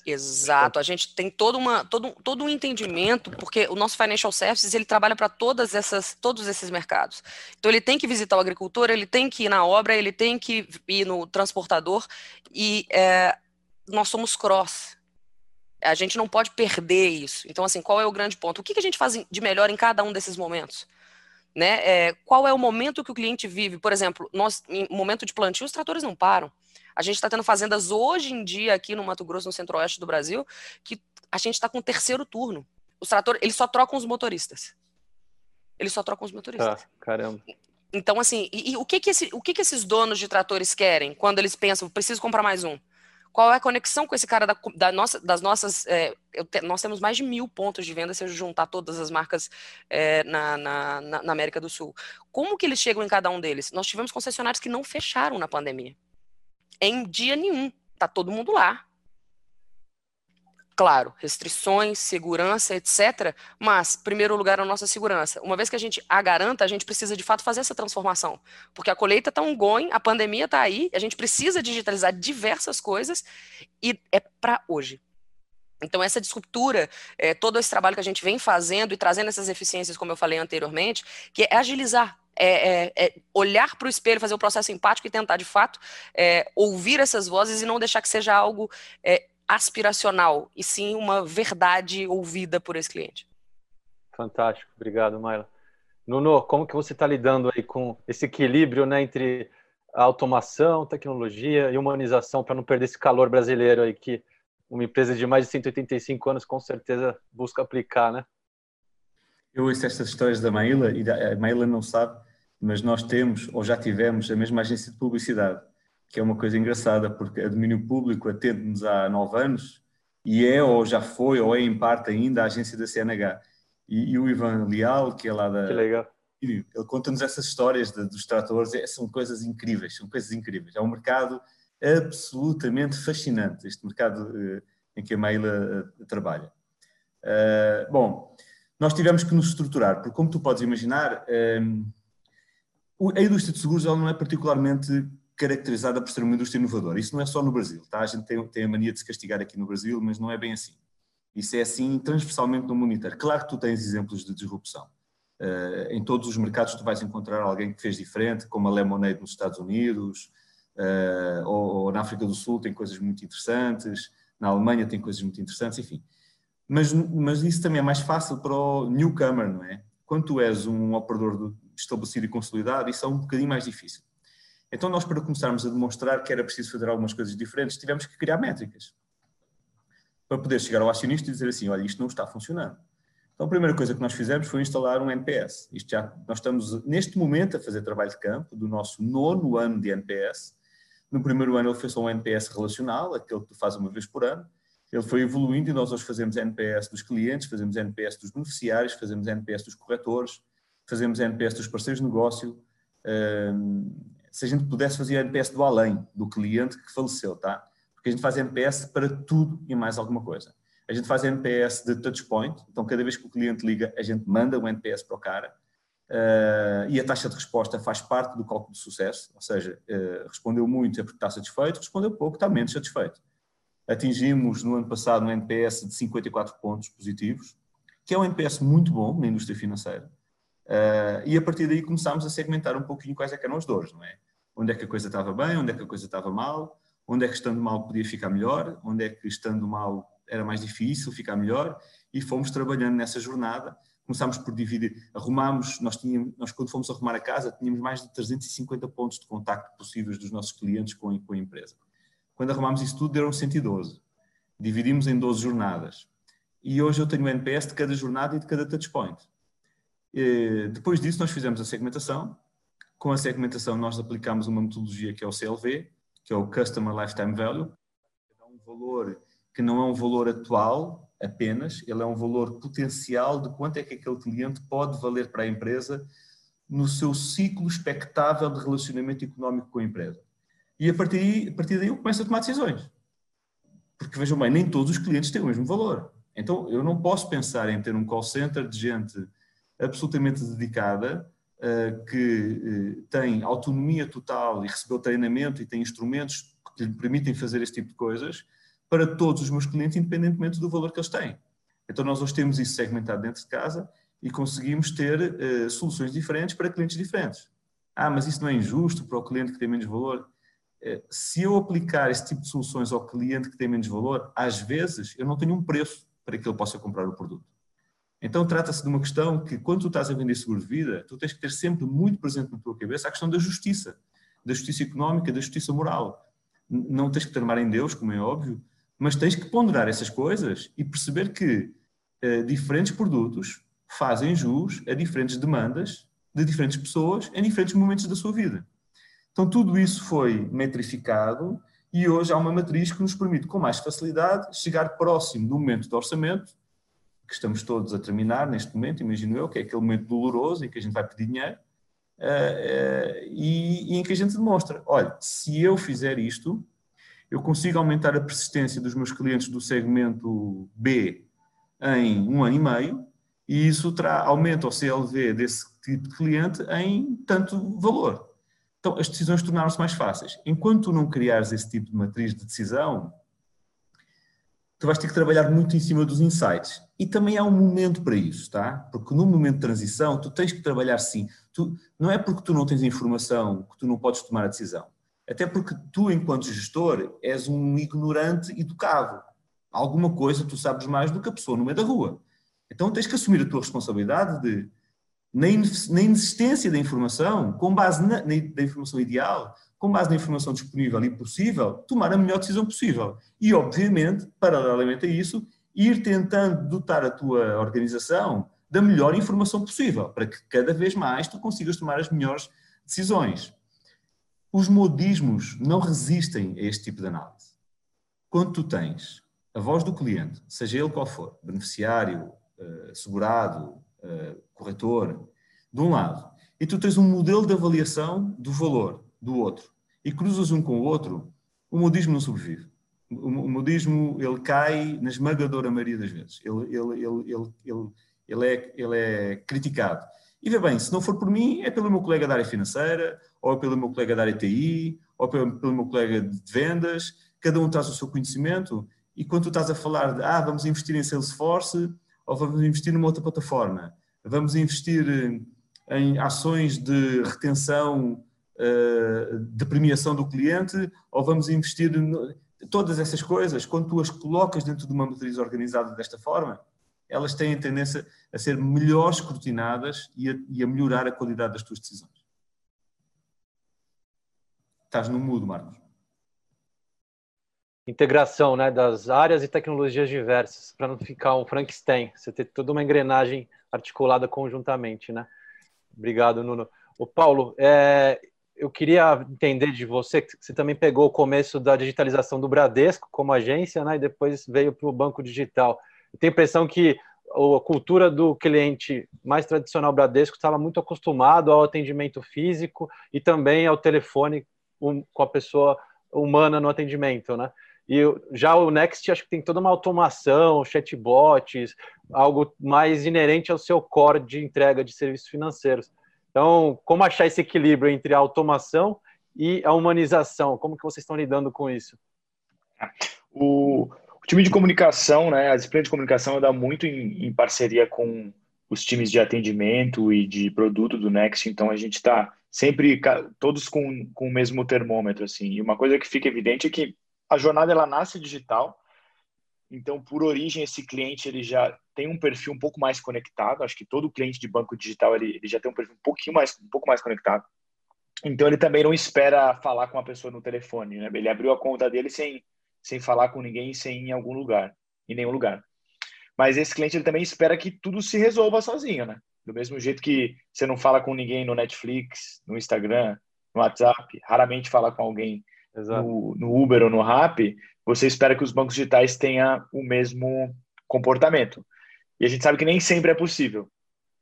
Exato, a gente tem todo, uma, todo, todo um entendimento, porque o nosso financial services ele trabalha para todas essas, todos esses mercados. Então ele tem que visitar o agricultor, ele tem que ir na obra, ele tem que ir no transportador e é, nós somos cross. A gente não pode perder isso. Então, assim, qual é o grande ponto? O que, que a gente faz de melhor em cada um desses momentos? Né? É, qual é o momento que o cliente vive? Por exemplo, nós, em momento de plantio, os tratores não param. A gente está tendo fazendas hoje em dia aqui no Mato Grosso, no centro-oeste do Brasil, que a gente está com o terceiro turno. Os tratores, eles só trocam os motoristas. Eles só trocam os motoristas. Ah, caramba. Então, assim, e, e o, que que, esse, o que que esses donos de tratores querem quando eles pensam, preciso comprar mais um? Qual é a conexão com esse cara da, da nossa, das nossas. É, te, nós temos mais de mil pontos de venda se eu juntar todas as marcas é, na, na, na América do Sul. Como que eles chegam em cada um deles? Nós tivemos concessionários que não fecharam na pandemia em dia nenhum. Tá todo mundo lá. claro, restrições, segurança, etc. Mas, primeiro lugar, a nossa segurança. Uma vez que a gente a garanta, a gente precisa de fato fazer essa transformação. Porque a colheita está ongoing, a pandemia está aí, a gente precisa digitalizar diversas coisas e é para hoje. Então, essa disruptura, é, todo esse trabalho que a gente vem fazendo e trazendo essas eficiências, como eu falei anteriormente, que é agilizar, é, é, é olhar para o espelho, fazer o processo empático e tentar, de fato, é, ouvir essas vozes e não deixar que seja algo é, aspiracional, e sim uma verdade ouvida por esse cliente. Fantástico, obrigado, Maila. Nuno, como que você está lidando aí com esse equilíbrio né, entre automação, tecnologia e humanização para não perder esse calor brasileiro aí que uma empresa de mais de 185 anos com certeza busca aplicar, né? Eu ouço estas histórias da Maíla e a Maíla não sabe, mas nós temos ou já tivemos a mesma agência de publicidade que é uma coisa engraçada, porque a domínio público atende-nos há nove anos e é, ou já foi, ou é em parte ainda, a agência da CNH. E, e o Ivan Leal, que é lá da. Que legal. Ele conta-nos essas histórias de, dos tratores, é, são coisas incríveis, são coisas incríveis. É um mercado absolutamente fascinante, este mercado uh, em que a Maila uh, trabalha. Uh, bom, nós tivemos que nos estruturar, porque como tu podes imaginar, a indústria de seguros ela não é particularmente caracterizada por ser uma indústria inovadora. Isso não é só no Brasil, tá? A gente tem, tem a mania de se castigar aqui no Brasil, mas não é bem assim. Isso é assim transversalmente no mundo inteiro. Claro que tu tens exemplos de disrupção. Uh, em todos os mercados tu vais encontrar alguém que fez diferente, como a Lemonade nos Estados Unidos, uh, ou, ou, na África do Sul tem coisas muito interessantes, na Alemanha tem coisas muito interessantes, enfim. Mas, mas isso também é mais fácil para o newcomer, não é? Quando tu és um operador estabelecido e consolidado, isso é um bocadinho mais difícil. Então, nós, para começarmos a demonstrar que era preciso fazer algumas coisas diferentes, tivemos que criar métricas. Para poder chegar ao acionista e dizer assim: olha, isto não está funcionando. Então, a primeira coisa que nós fizemos foi instalar um NPS. Isto já, nós estamos, neste momento, a fazer trabalho de campo do nosso nono ano de NPS. No primeiro ano, ele foi só um NPS relacional, aquele que tu fazes uma vez por ano. Ele foi evoluindo e nós hoje fazemos NPS dos clientes, fazemos NPS dos beneficiários, fazemos NPS dos corretores, fazemos NPS dos parceiros de negócio. Hum, se a gente pudesse fazer NPS do além, do cliente que faleceu, tá? Porque a gente faz NPS para tudo e mais alguma coisa. A gente faz NPS de touchpoint, então cada vez que o cliente liga, a gente manda um NPS para o cara. Uh, e a taxa de resposta faz parte do cálculo de sucesso, ou seja, uh, respondeu muito é porque está satisfeito, respondeu pouco está menos satisfeito. Atingimos no ano passado um NPS de 54 pontos positivos, que é um NPS muito bom na indústria financeira. Uh, e a partir daí começámos a segmentar um pouquinho quais é que eram as dores, não é? Onde é que a coisa estava bem, onde é que a coisa estava mal, onde é que estando mal podia ficar melhor, onde é que estando mal era mais difícil ficar melhor, e fomos trabalhando nessa jornada. Começámos por dividir, arrumámos, nós, tínhamos, nós quando fomos arrumar a casa, tínhamos mais de 350 pontos de contacto possíveis dos nossos clientes com, com a empresa. Quando arrumámos isso tudo, deram 112. Dividimos em 12 jornadas. E hoje eu tenho o NPS de cada jornada e de cada touchpoint. Depois disso, nós fizemos a segmentação. Com a segmentação, nós aplicamos uma metodologia que é o CLV, que é o Customer Lifetime Value. É um valor que não é um valor atual apenas, ele é um valor potencial de quanto é que aquele cliente pode valer para a empresa no seu ciclo expectável de relacionamento económico com a empresa. E a partir, a partir daí eu começo a tomar decisões. Porque vejam bem, nem todos os clientes têm o mesmo valor. Então eu não posso pensar em ter um call center de gente absolutamente dedicada, uh, que uh, tem autonomia total e recebeu treinamento e tem instrumentos que lhe permitem fazer este tipo de coisas para todos os meus clientes, independentemente do valor que eles têm. Então, nós hoje temos isso segmentado dentro de casa e conseguimos ter uh, soluções diferentes para clientes diferentes. Ah, mas isso não é injusto para o cliente que tem menos valor? se eu aplicar esse tipo de soluções ao cliente que tem menos valor, às vezes eu não tenho um preço para que ele possa comprar o produto. Então trata-se de uma questão que quando tu estás a vender seguro de vida, tu tens que ter sempre muito presente na tua cabeça a questão da justiça, da justiça económica, da justiça moral. Não tens que te armar em Deus, como é óbvio, mas tens que ponderar essas coisas e perceber que uh, diferentes produtos fazem jus a diferentes demandas de diferentes pessoas em diferentes momentos da sua vida. Então tudo isso foi metrificado e hoje há uma matriz que nos permite com mais facilidade chegar próximo do momento do orçamento que estamos todos a terminar neste momento, imagino eu, que é aquele momento doloroso em que a gente vai pedir dinheiro uh, uh, e, e, em que a gente demonstra: olha, se eu fizer isto, eu consigo aumentar a persistência dos meus clientes do segmento B em um ano e meio, e isso terá, aumenta o CLV desse tipo de cliente em tanto valor. Então, as decisões tornaram-se mais fáceis. Enquanto tu não criares esse tipo de matriz de decisão, tu vais ter que trabalhar muito em cima dos insights. E também há um momento para isso, tá? Porque no momento de transição, tu tens que trabalhar sim. Tu, não é porque tu não tens informação que tu não podes tomar a decisão. Até porque tu, enquanto gestor, és um ignorante educado. Alguma coisa tu sabes mais do que a pessoa no meio da rua. Então tens que assumir a tua responsabilidade de, na inexistência da informação, com base na, na informação ideal, com base na informação disponível e possível, tomar a melhor decisão possível. E, obviamente, paralelamente a isso, ir tentando dotar a tua organização da melhor informação possível, para que cada vez mais tu consigas tomar as melhores decisões. Os modismos não resistem a este tipo de análise. Quando tu tens a voz do cliente, seja ele qual for, beneficiário, uh, segurado, uh, corretor, de um lado, e tu tens um modelo de avaliação do valor do outro, e cruzas um com o outro, o modismo não sobrevive. O, modismo, ele cai na esmagadora maioria das vezes. Ele, ele, ele, ele, ele, ele, é, ele é criticado. E vê bem, se não for por mim, é pelo meu colega da área financeira, ou pelo meu colega da área TI, ou pelo, pelo meu colega de vendas, cada um traz o seu conhecimento, e quando tu estás a falar de, ah, vamos investir em Salesforce, ou vamos investir numa outra plataforma, vamos investir em ações de retenção, eh, de premiação do cliente, ou vamos investir em todas essas coisas, quando tu as colocas dentro de uma matriz organizada desta forma, elas têm tendência a ser melhor escrutinadas e a, e a melhorar a qualidade das tuas decisões. Estás no mudo, Marcos. Integração né, das áreas e tecnologias diversas, para não ficar um Frankenstein, você ter toda uma engrenagem articulada conjuntamente. Né? Obrigado, Nuno. O Paulo, é, eu queria entender de você, que você também pegou o começo da digitalização do Bradesco como agência, né, e depois veio para o Banco Digital. Eu tenho a impressão que a cultura do cliente mais tradicional Bradesco estava muito acostumado ao atendimento físico e também ao telefone com a pessoa humana no atendimento, né? E já o Next acho que tem toda uma automação, chatbots, algo mais inerente ao seu core de entrega de serviços financeiros. Então, como achar esse equilíbrio entre a automação e a humanização? Como que vocês estão lidando com isso? O, time de comunicação, né, a disciplina de comunicação anda muito em, em parceria com os times de atendimento e de produto do Next, então a gente está sempre todos com, com o mesmo termômetro, assim. E uma coisa que fica evidente é que a jornada ela nasce digital, então por origem esse cliente ele já tem um perfil um pouco mais conectado. Acho que todo cliente de banco digital ele, ele já tem um perfil um pouquinho mais um pouco mais conectado. Então ele também não espera falar com a pessoa no telefone, né? Ele abriu a conta dele sem sem falar com ninguém, sem ir em algum lugar, em nenhum lugar. Mas esse cliente ele também espera que tudo se resolva sozinho, né? Do mesmo jeito que você não fala com ninguém no Netflix, no Instagram, no WhatsApp, raramente fala com alguém no, no, Uber ou no Rappi, você espera que os bancos digitais tenham o mesmo comportamento. E a gente sabe que nem sempre é possível,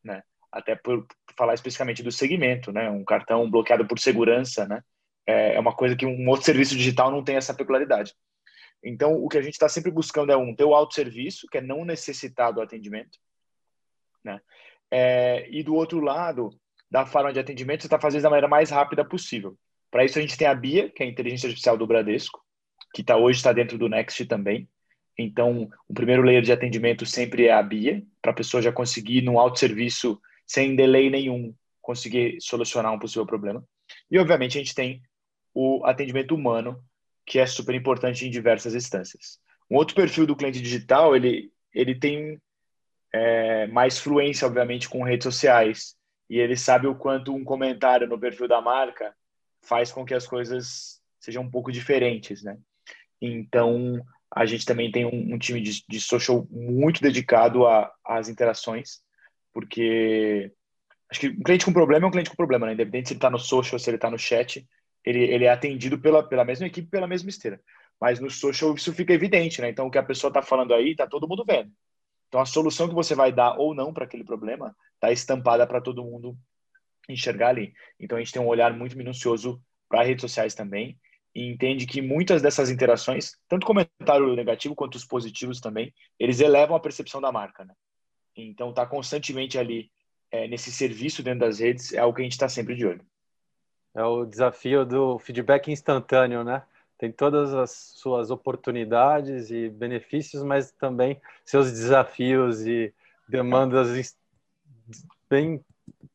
né? Até por falar especificamente do segmento, né? Um cartão bloqueado por segurança, né? É, é uma coisa que um outro serviço digital não tem essa peculiaridade. Então, o que a gente está sempre buscando é um ter o autosserviço, que é não necessitar do atendimento, né? É, e do outro lado, da forma de atendimento, você está fazendo da maneira mais rápida possível. Para isso, a gente tem a BIA, que é a inteligência artificial do Bradesco, que tá, hoje está dentro do Next também. Então, o primeiro layer de atendimento sempre é a BIA, para a pessoa já conseguir, no autosserviço, sem delay nenhum, conseguir solucionar um possível problema. E, obviamente, a gente tem o atendimento humano, que é super importante em diversas instâncias. Um outro perfil do cliente digital, ele, ele tem é, mais fluência, obviamente, com redes sociais. E ele sabe o quanto um comentário no perfil da marca faz com que as coisas sejam um pouco diferentes, né? Então, a gente também tem um, um time de, de, social muito dedicado às interações, porque acho que um cliente com problema é um cliente com problema, né? Independente se ele está no social, se ele está no chat, ele, ele é atendido pela, pela mesma equipe, pela mesma esteira. Mas no social isso fica evidente, né? Então o que a pessoa está falando aí, está todo mundo vendo. Então a solução que você vai dar ou não para aquele problema está estampada para todo mundo enxergar ali. Então a gente tem um olhar muito minucioso para redes sociais também e entende que muitas dessas interações, tanto comentário negativo quanto os positivos também, eles elevam a percepção da marca, né? Então, tá constantemente ali é, nesse serviço dentro das redes é algo que a gente está sempre de olho. É o desafio do feedback instantâneo, né? Tem todas as suas oportunidades e benefícios, mas também seus desafios e demandas bem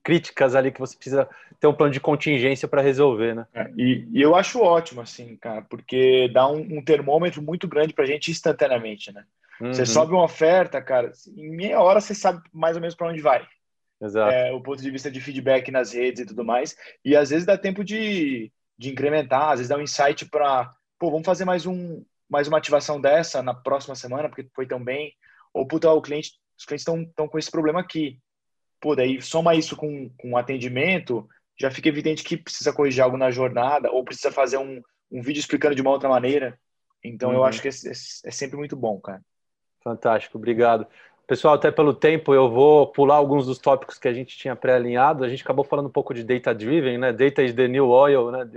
críticas ali que você precisa ter um plano de contingência para resolver, né? É, e, e, eu acho ótimo, assim, cara, porque dá um, um termômetro muito grande para a gente instantaneamente, né? Uhum. Você sobe uma oferta, cara, em meia hora você sabe mais ou menos para onde vai. Exato. É, o ponto de vista de feedback nas redes e tudo mais. E às vezes dá tempo de, de incrementar, às vezes dá um insight para, pô, vamos fazer mais um mais uma ativação dessa na próxima semana, porque foi tão bem. Ou, puta, o cliente, os clientes estão com esse problema aqui. Pô, daí soma isso com, com atendimento, já fica evidente que precisa corrigir algo na jornada, ou precisa fazer um, um vídeo explicando de uma outra maneira. Então, uhum. eu acho que é, é, é sempre muito bom, cara. Fantástico, obrigado. Pessoal, até pelo tempo, eu vou pular alguns dos tópicos que a gente tinha pré-alinhado. A gente acabou falando um pouco de data-driven, né? Data is the new oil, né?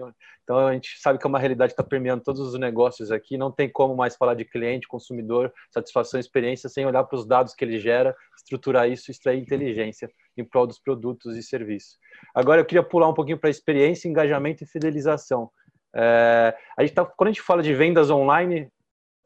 Então, a gente sabe que é uma realidade que está permeando todos os negócios aqui. Não tem como mais falar de cliente, consumidor, satisfação, experiência, sem olhar para os dados que ele gera, estruturar isso extrair inteligência em prol dos produtos e serviços. Agora, eu queria pular um pouquinho para experiência, engajamento e fidelização. É, a gente tá, quando a gente fala de vendas online,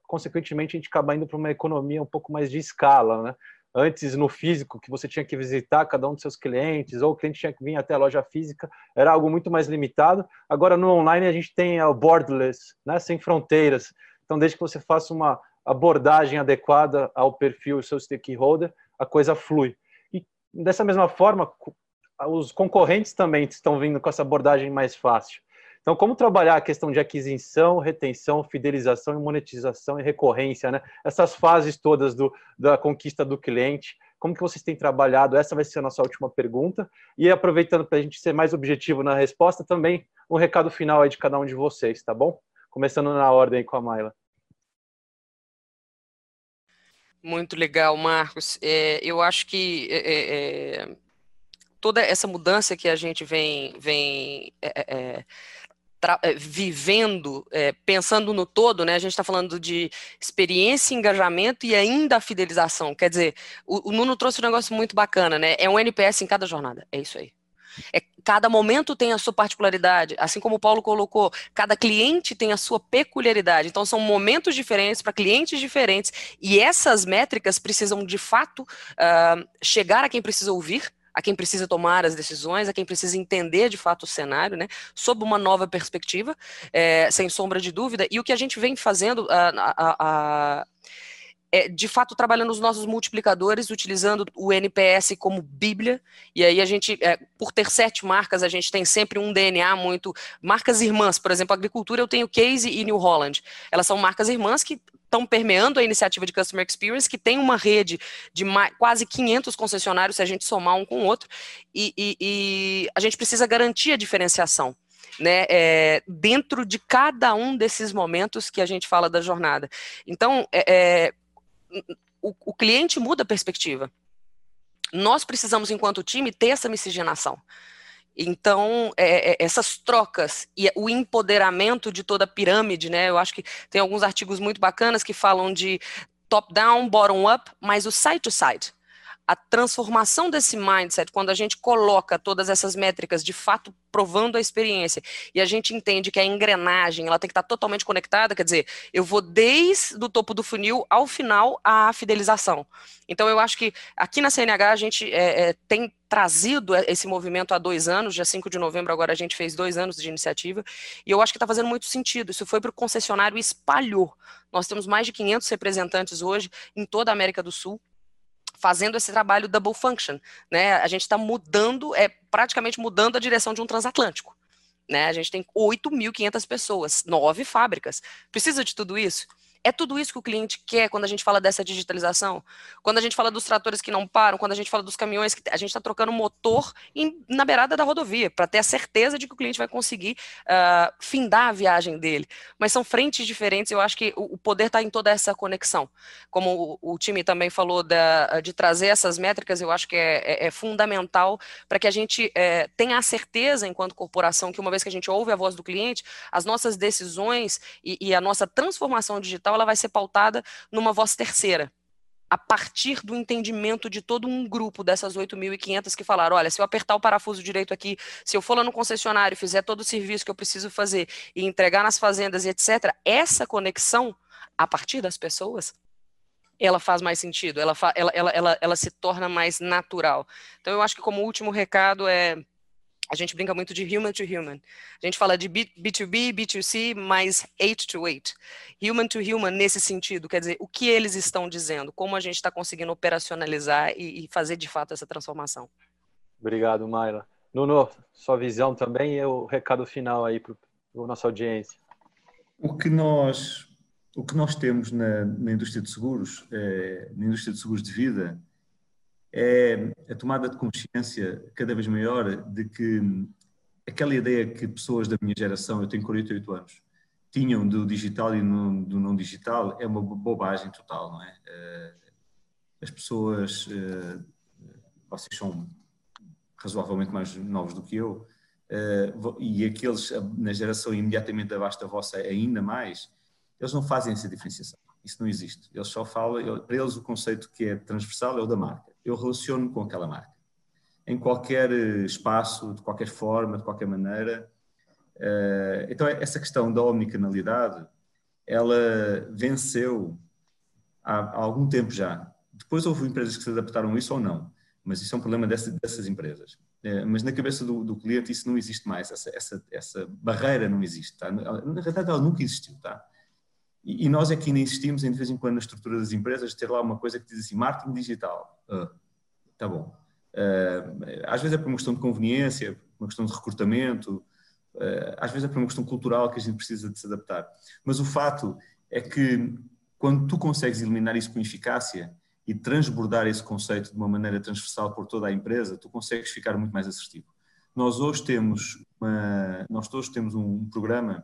consequentemente, a gente acaba indo para uma economia um pouco mais de escala, né? Antes, no físico, que você tinha que visitar cada um dos seus clientes, ou o cliente tinha que vir até a loja física, era algo muito mais limitado. Agora, no online, a gente tem o borderless, né? sem fronteiras. Então, desde que você faça uma abordagem adequada ao perfil do seu stakeholder, a coisa flui. E, dessa mesma forma, os concorrentes também estão vindo com essa abordagem mais fácil. Então, como trabalhar a questão de aquisição, retenção, fidelização e monetização e recorrência, né? Essas fases todas do, da conquista do cliente, como que vocês têm trabalhado? Essa vai ser a nossa última pergunta. E aproveitando para a gente ser mais objetivo na resposta, também um recado final aí de cada um de vocês, tá bom? Começando na ordem com a Maila. Muito legal, Marcos. É, eu acho que é, é, é toda essa mudança que a gente vem, vem é, é, vivendo, é, pensando no todo, né? A gente está falando de experiência, engajamento e ainda a fidelização. Quer dizer, o, o, Nuno trouxe um negócio muito bacana, né? É um NPS em cada jornada. É isso aí. É, cada momento tem a sua particularidade, assim como o Paulo colocou, cada cliente tem a sua peculiaridade. Então, são momentos diferentes para clientes diferentes, e essas métricas precisam, de fato, uh, chegar a quem precisa ouvir a quem precisa tomar as decisões, a quem precisa entender de fato o cenário, né, sob uma nova perspectiva, é, sem sombra de dúvida. E o que a gente vem fazendo, a, a, a é, de fato trabalhando os nossos multiplicadores, utilizando o NPS como bíblia, e aí a gente, é, por ter sete marcas, a gente tem sempre um DNA muito, marcas irmãs, por exemplo, agricultura eu tenho Case e New Holland, elas são marcas irmãs que estão permeando a iniciativa de Customer Experience, que tem uma rede de mais, quase 500 concessionários, se a gente somar um com o outro, e, e, e a gente precisa garantir a diferenciação. Né, é, dentro de cada um desses momentos que a gente fala da jornada. Então, é, é o, o cliente muda a perspectiva. Nós precisamos, enquanto time, ter essa miscigenação. Então, é, é, essas trocas e o empoderamento de toda a pirâmide, né? Eu acho que tem alguns artigos muito bacanas que falam de top-down, bottom-up, mas o side-to-side a transformação desse mindset, quando a gente coloca todas essas métricas de fato provando a experiência e a gente entende que a engrenagem ela tem que estar totalmente conectada, quer dizer, eu vou desde o topo do funil ao final à fidelização. Então eu acho que aqui na CNH a gente é, é, tem trazido esse movimento há dois anos, dia 5 de novembro agora a gente fez dois anos de iniciativa, e eu acho que está fazendo muito sentido, isso foi para o concessionário e espalhou. Nós temos mais de 500 representantes hoje em toda a América do Sul, fazendo esse trabalho double function, né? A gente está mudando, é praticamente mudando a direção de um transatlântico, né? A gente tem 8.500 pessoas, nove fábricas. Precisa de tudo isso? É tudo isso que o cliente quer quando a gente fala dessa digitalização? Quando a gente fala dos tratores que não param, quando a gente fala dos caminhões que a gente está trocando motor em, na beirada da rodovia, para ter a certeza de que o cliente vai conseguir uh, findar a viagem dele. Mas são frentes diferentes, eu acho que o, o poder está em toda essa conexão. Como o, o time também falou da, de trazer essas métricas, eu acho que é, é, é fundamental para que a gente é, tenha a certeza, enquanto corporação, que uma vez que a gente ouve a voz do cliente, as nossas decisões e, e a nossa transformação digital ela vai ser pautada numa voz terceira a partir do entendimento de todo um grupo dessas 8.500 que falaram, olha, se eu apertar o parafuso direito aqui, se eu for lá no concessionário, fizer todo o serviço que eu preciso fazer e entregar nas fazendas e etc., essa conexão, a partir das pessoas, ela faz mais sentido, ela, ela, ela, ela, ela se torna mais natural. Então, eu acho que como último recado é a gente brinca muito de human to human. A gente fala de B, B2B, B2C, mais 8 to 8. Human to human nesse sentido, quer dizer, o que eles estão dizendo, como a gente está conseguindo operacionalizar e, e, fazer de fato essa transformação. Obrigado, Mayla. Nuno, sua visão também e o recado final aí para a nossa audiência. O que nós, o que nós temos na, na indústria de seguros, é, na indústria de seguros de vida, é a tomada de consciência cada vez maior de que aquela ideia que pessoas da minha geração, eu tenho 48 anos, tinham do digital e do não digital é uma bobagem total, não é? Eh, as pessoas, eh, vocês são razoavelmente mais novos do que eu, eh, e aqueles na geração imediatamente abaixo da vossa ainda mais, eles não fazem essa diferenciação. Isso não existe. Eles só falam, para eles o conceito que é transversal é o da marca eu relaciono com aquela marca. Em qualquer eh, espaço, de qualquer forma, de qualquer maneira. Eh, então, essa questão da omnicanalidade, ela venceu há, algum tempo já. Depois houve empresas que se adaptaram a isso ou não, mas isso é um problema dessas, dessas empresas. Eh, mas na cabeça do, do, cliente isso não existe mais, essa, essa, essa barreira não existe. Tá? Na verdade, ela nunca existiu. Tá? E, e, nós aqui ainda insistimos em, de vez em quando, na estrutura das empresas, ter lá uma coisa que diz assim, marketing digital. Uh, tá bom. Uh, às vezes é por uma questão de conveniência, uma questão de recrutamento, uh, às vezes é por uma questão cultural que a gente precisa de se adaptar. Mas o fato é que quando tu consegues eliminar isso com eficácia e transbordar esse conceito de uma maneira transversal por toda a empresa, tu consegues ficar muito mais assertivo. Nós hoje temos, uma, nós hoje temos um programa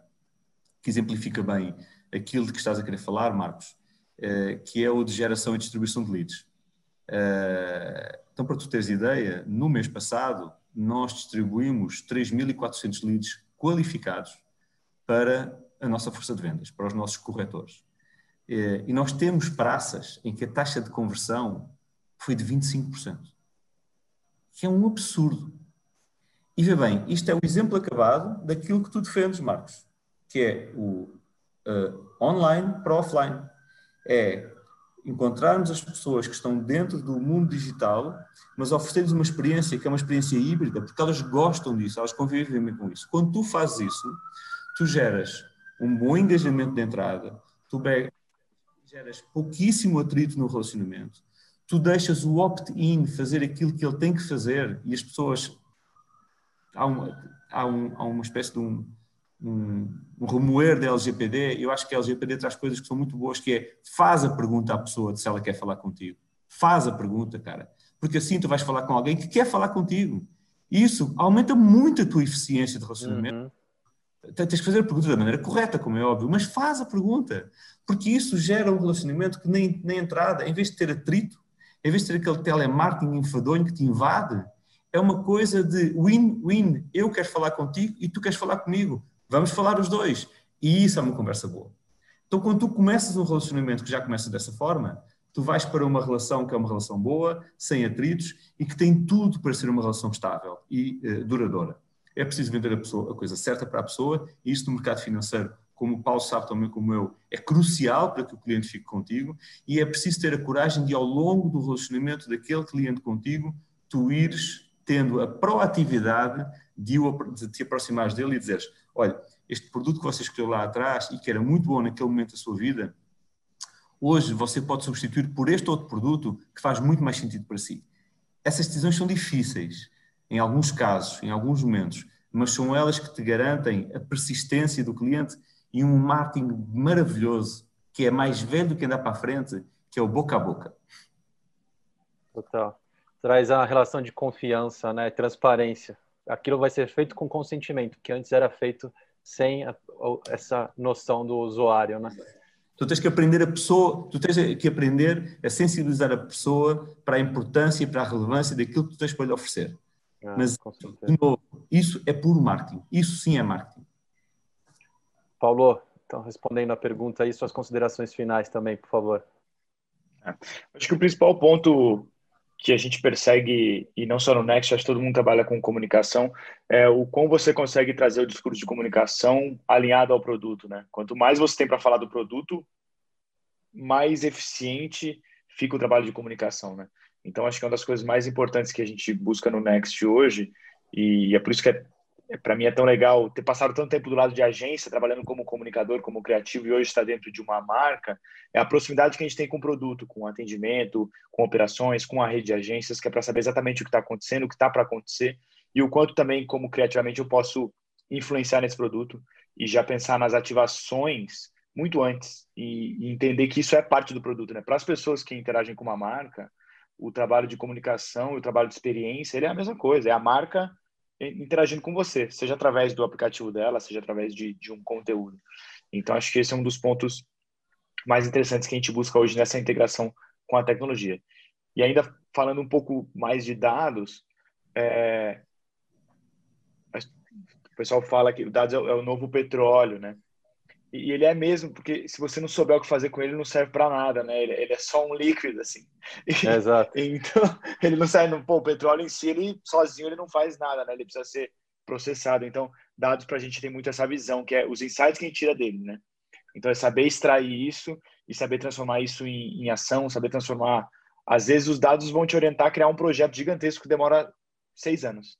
que exemplifica bem aquilo de que estás a querer falar, Marcos, eh, que é o de geração e distribuição de leads. Eh, então, para tu teres ideia, no mês passado nós distribuímos 3.400 leads qualificados para a nossa força de vendas, para os nossos corretores. Eh, e nós temos praças em que a taxa de conversão foi de 25%, que é um absurdo. E vê bem, isto é o exemplo acabado daquilo que tu defendes, Marcos, que é o uh, online para offline. É encontrarmos as pessoas que estão dentro do mundo digital, mas oferecer-lhes uma experiência que é uma experiência híbrida, porque elas gostam disso, elas convivem bem com isso. Quando tu fazes isso, tu geras um bom engajamento de entrada, tu geras pouquíssimo atrito no relacionamento, tu deixas o opt-in fazer aquilo que ele tem que fazer e as pessoas. Há uma, há um, há uma espécie de um, um, um remoer da LGPD, eu acho que a LGPD traz coisas que são muito boas, que é faz a pergunta à pessoa se ela quer falar contigo. Faz a pergunta, cara. Porque assim tu vais falar com alguém que quer falar contigo. Isso aumenta muito a tua eficiência de relacionamento. Uhum. Tens que fazer a pergunta da maneira correta, como é óbvio, mas faz a pergunta. Porque isso gera um relacionamento que nem na entrada, em vez de ter atrito, em vez de ter aquele telemarketing enfadonho que te invade, é uma coisa de win-win. Eu quero falar contigo e tu queres falar comigo. Vamos falar os dois. E isso é uma conversa boa. Então, quando tu começas um relacionamento que já começa dessa forma, tu vais para uma relação que é uma relação boa, sem atritos e que tem tudo para ser uma relação estável e uh, duradoura. É preciso vender a, pessoa, a coisa certa para a pessoa e isso no mercado financeiro, como o Paulo sabe também como eu, é crucial para que o cliente fique contigo e é preciso ter a coragem de, ao longo do relacionamento daquele cliente contigo, tu ires tendo a proatividade de, de te aproximares dele e dizeres olha, este produto que você escolheu lá atrás e que era muito bom naquele momento da sua vida, hoje você pode substituir por este outro produto que faz muito mais sentido para si. Essas decisões são difíceis, em alguns casos, em alguns momentos, mas são elas que te garantem a persistência do cliente e um marketing maravilhoso que é mais velho do que andar para frente, que é o boca a boca. Total. Traz a relação de confiança, né? Transparência. Aquilo vai ser feito com consentimento, que antes era feito sem a, essa noção do usuário, né? Tu tens que aprender a pessoa, tu tens que aprender a sensibilizar a pessoa para a importância e para a relevância daquilo que tu tens para lhe oferecer. Ah, Mas, de novo, isso é puro marketing. Isso sim é marketing. Paulo, então respondendo a pergunta aí, suas considerações finais também, por favor. Acho que o principal ponto que a gente persegue, e não só no Next, acho que todo mundo trabalha com comunicação, é o como você consegue trazer o discurso de comunicação alinhado ao produto, né? Quanto mais você tem para falar do produto, mais eficiente fica o trabalho de comunicação, né? Então, acho que é uma das coisas mais importantes que a gente busca no Next hoje, e é por isso que é para mim é tão legal ter passado tanto tempo do lado de agência, trabalhando como comunicador, como criativo, e hoje está dentro de uma marca, é a proximidade que a gente tem com o produto, com o atendimento, com operações, com a rede de agências, que é para saber exatamente o que está acontecendo, o que está para acontecer, e o quanto também, como criativamente, eu posso influenciar nesse produto e já pensar nas ativações muito antes e, e entender que isso é parte do produto. Né? Para as pessoas que interagem com uma marca, o trabalho de comunicação, o trabalho de experiência, ele é a mesma coisa, é a marca interagindo com você, seja através do aplicativo dela, seja através de, de um conteúdo. Então, acho que esse é um dos pontos mais interessantes que a gente busca hoje nessa integração com a tecnologia. E ainda falando um pouco mais de dados, é... o pessoal fala que dados é o novo petróleo, né? E ele é mesmo, porque se você não souber o que fazer com ele, não serve para nada, né? Ele, ele, é só um líquido, assim. É, <laughs> exato. então, <laughs> ele não serve, pô, o petróleo em si, ele sozinho ele não faz nada, né? Ele precisa ser processado. Então, dados para a gente tem muito essa visão, que é os insights que a gente tira dele, né? Então, é saber extrair isso e saber transformar isso em, em ação, saber transformar. Às vezes, os dados vão te orientar a criar um projeto gigantesco que demora seis anos.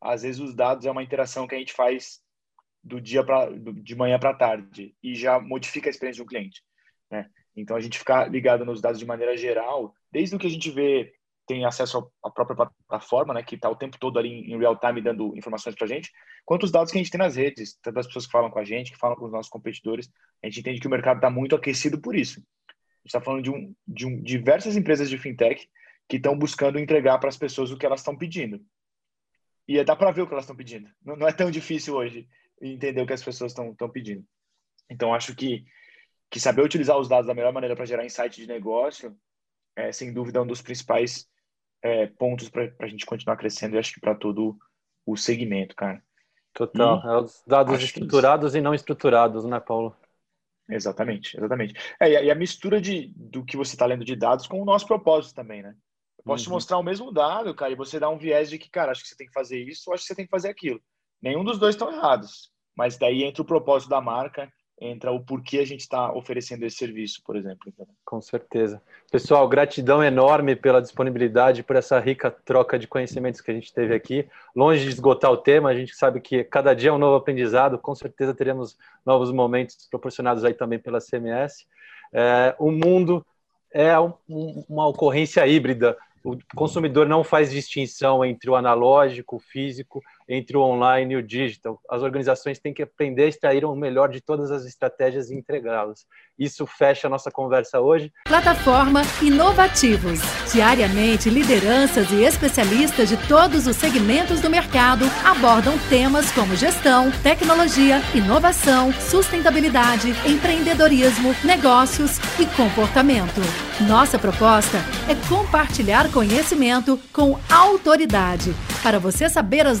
Às vezes, os dados é uma interação que a gente faz do dia para de manhã para tarde e já modifica a experiência do cliente, né? Então a gente ficar ligado nos dados de maneira geral, desde o que a gente vê tem acesso à própria plataforma, né, que está o tempo todo ali em real time dando informações para a gente, quanto os dados que a gente tem nas redes, tanto das pessoas que falam com a gente, que falam com os nossos competidores, a gente entende que o mercado está muito aquecido por isso. A gente está falando de, um, de um, diversas empresas de fintech que estão buscando entregar para as pessoas o que elas estão pedindo. E dá para ver o que elas estão pedindo. Não, não é tão difícil hoje entender o que as pessoas estão pedindo. Então, acho que, que saber utilizar os dados da melhor maneira para gerar insight de negócio é, sem dúvida, um dos principais é, pontos para a gente continuar crescendo e acho que para todo o segmento, cara. Total. E é os dados estruturados e não estruturados, né, Paulo? Exatamente, exatamente. É, e a, e a mistura de, do que você está lendo de dados com o nosso propósito também, né? Eu posso uhum. te mostrar o mesmo dado, cara, e você dá um viés de que, cara, acho que você tem que fazer isso ou acho que você tem que fazer aquilo. Nenhum dos dois estão errados, mas daí entra o propósito da marca, entra o porquê a gente está oferecendo esse serviço, por exemplo. Com certeza. Pessoal, gratidão enorme pela disponibilidade, por essa rica troca de conhecimentos que a gente teve aqui. Longe de esgotar o tema, a gente sabe que cada dia é um novo aprendizado, com certeza teremos novos momentos proporcionados aí também pela CMS. É, o mundo é um, uma ocorrência híbrida. O consumidor não faz distinção entre o analógico, o físico, entre o online e o digital. As organizações têm que aprender a extrair o melhor de todas as estratégias e entregá-las. Isso fecha a nossa conversa hoje. Plataforma Inovativos. Diariamente, lideranças e especialistas de todos os segmentos do mercado abordam temas como gestão, tecnologia, inovação, sustentabilidade, empreendedorismo, negócios e comportamento. Nossa proposta é compartilhar conhecimento com autoridade para você saber as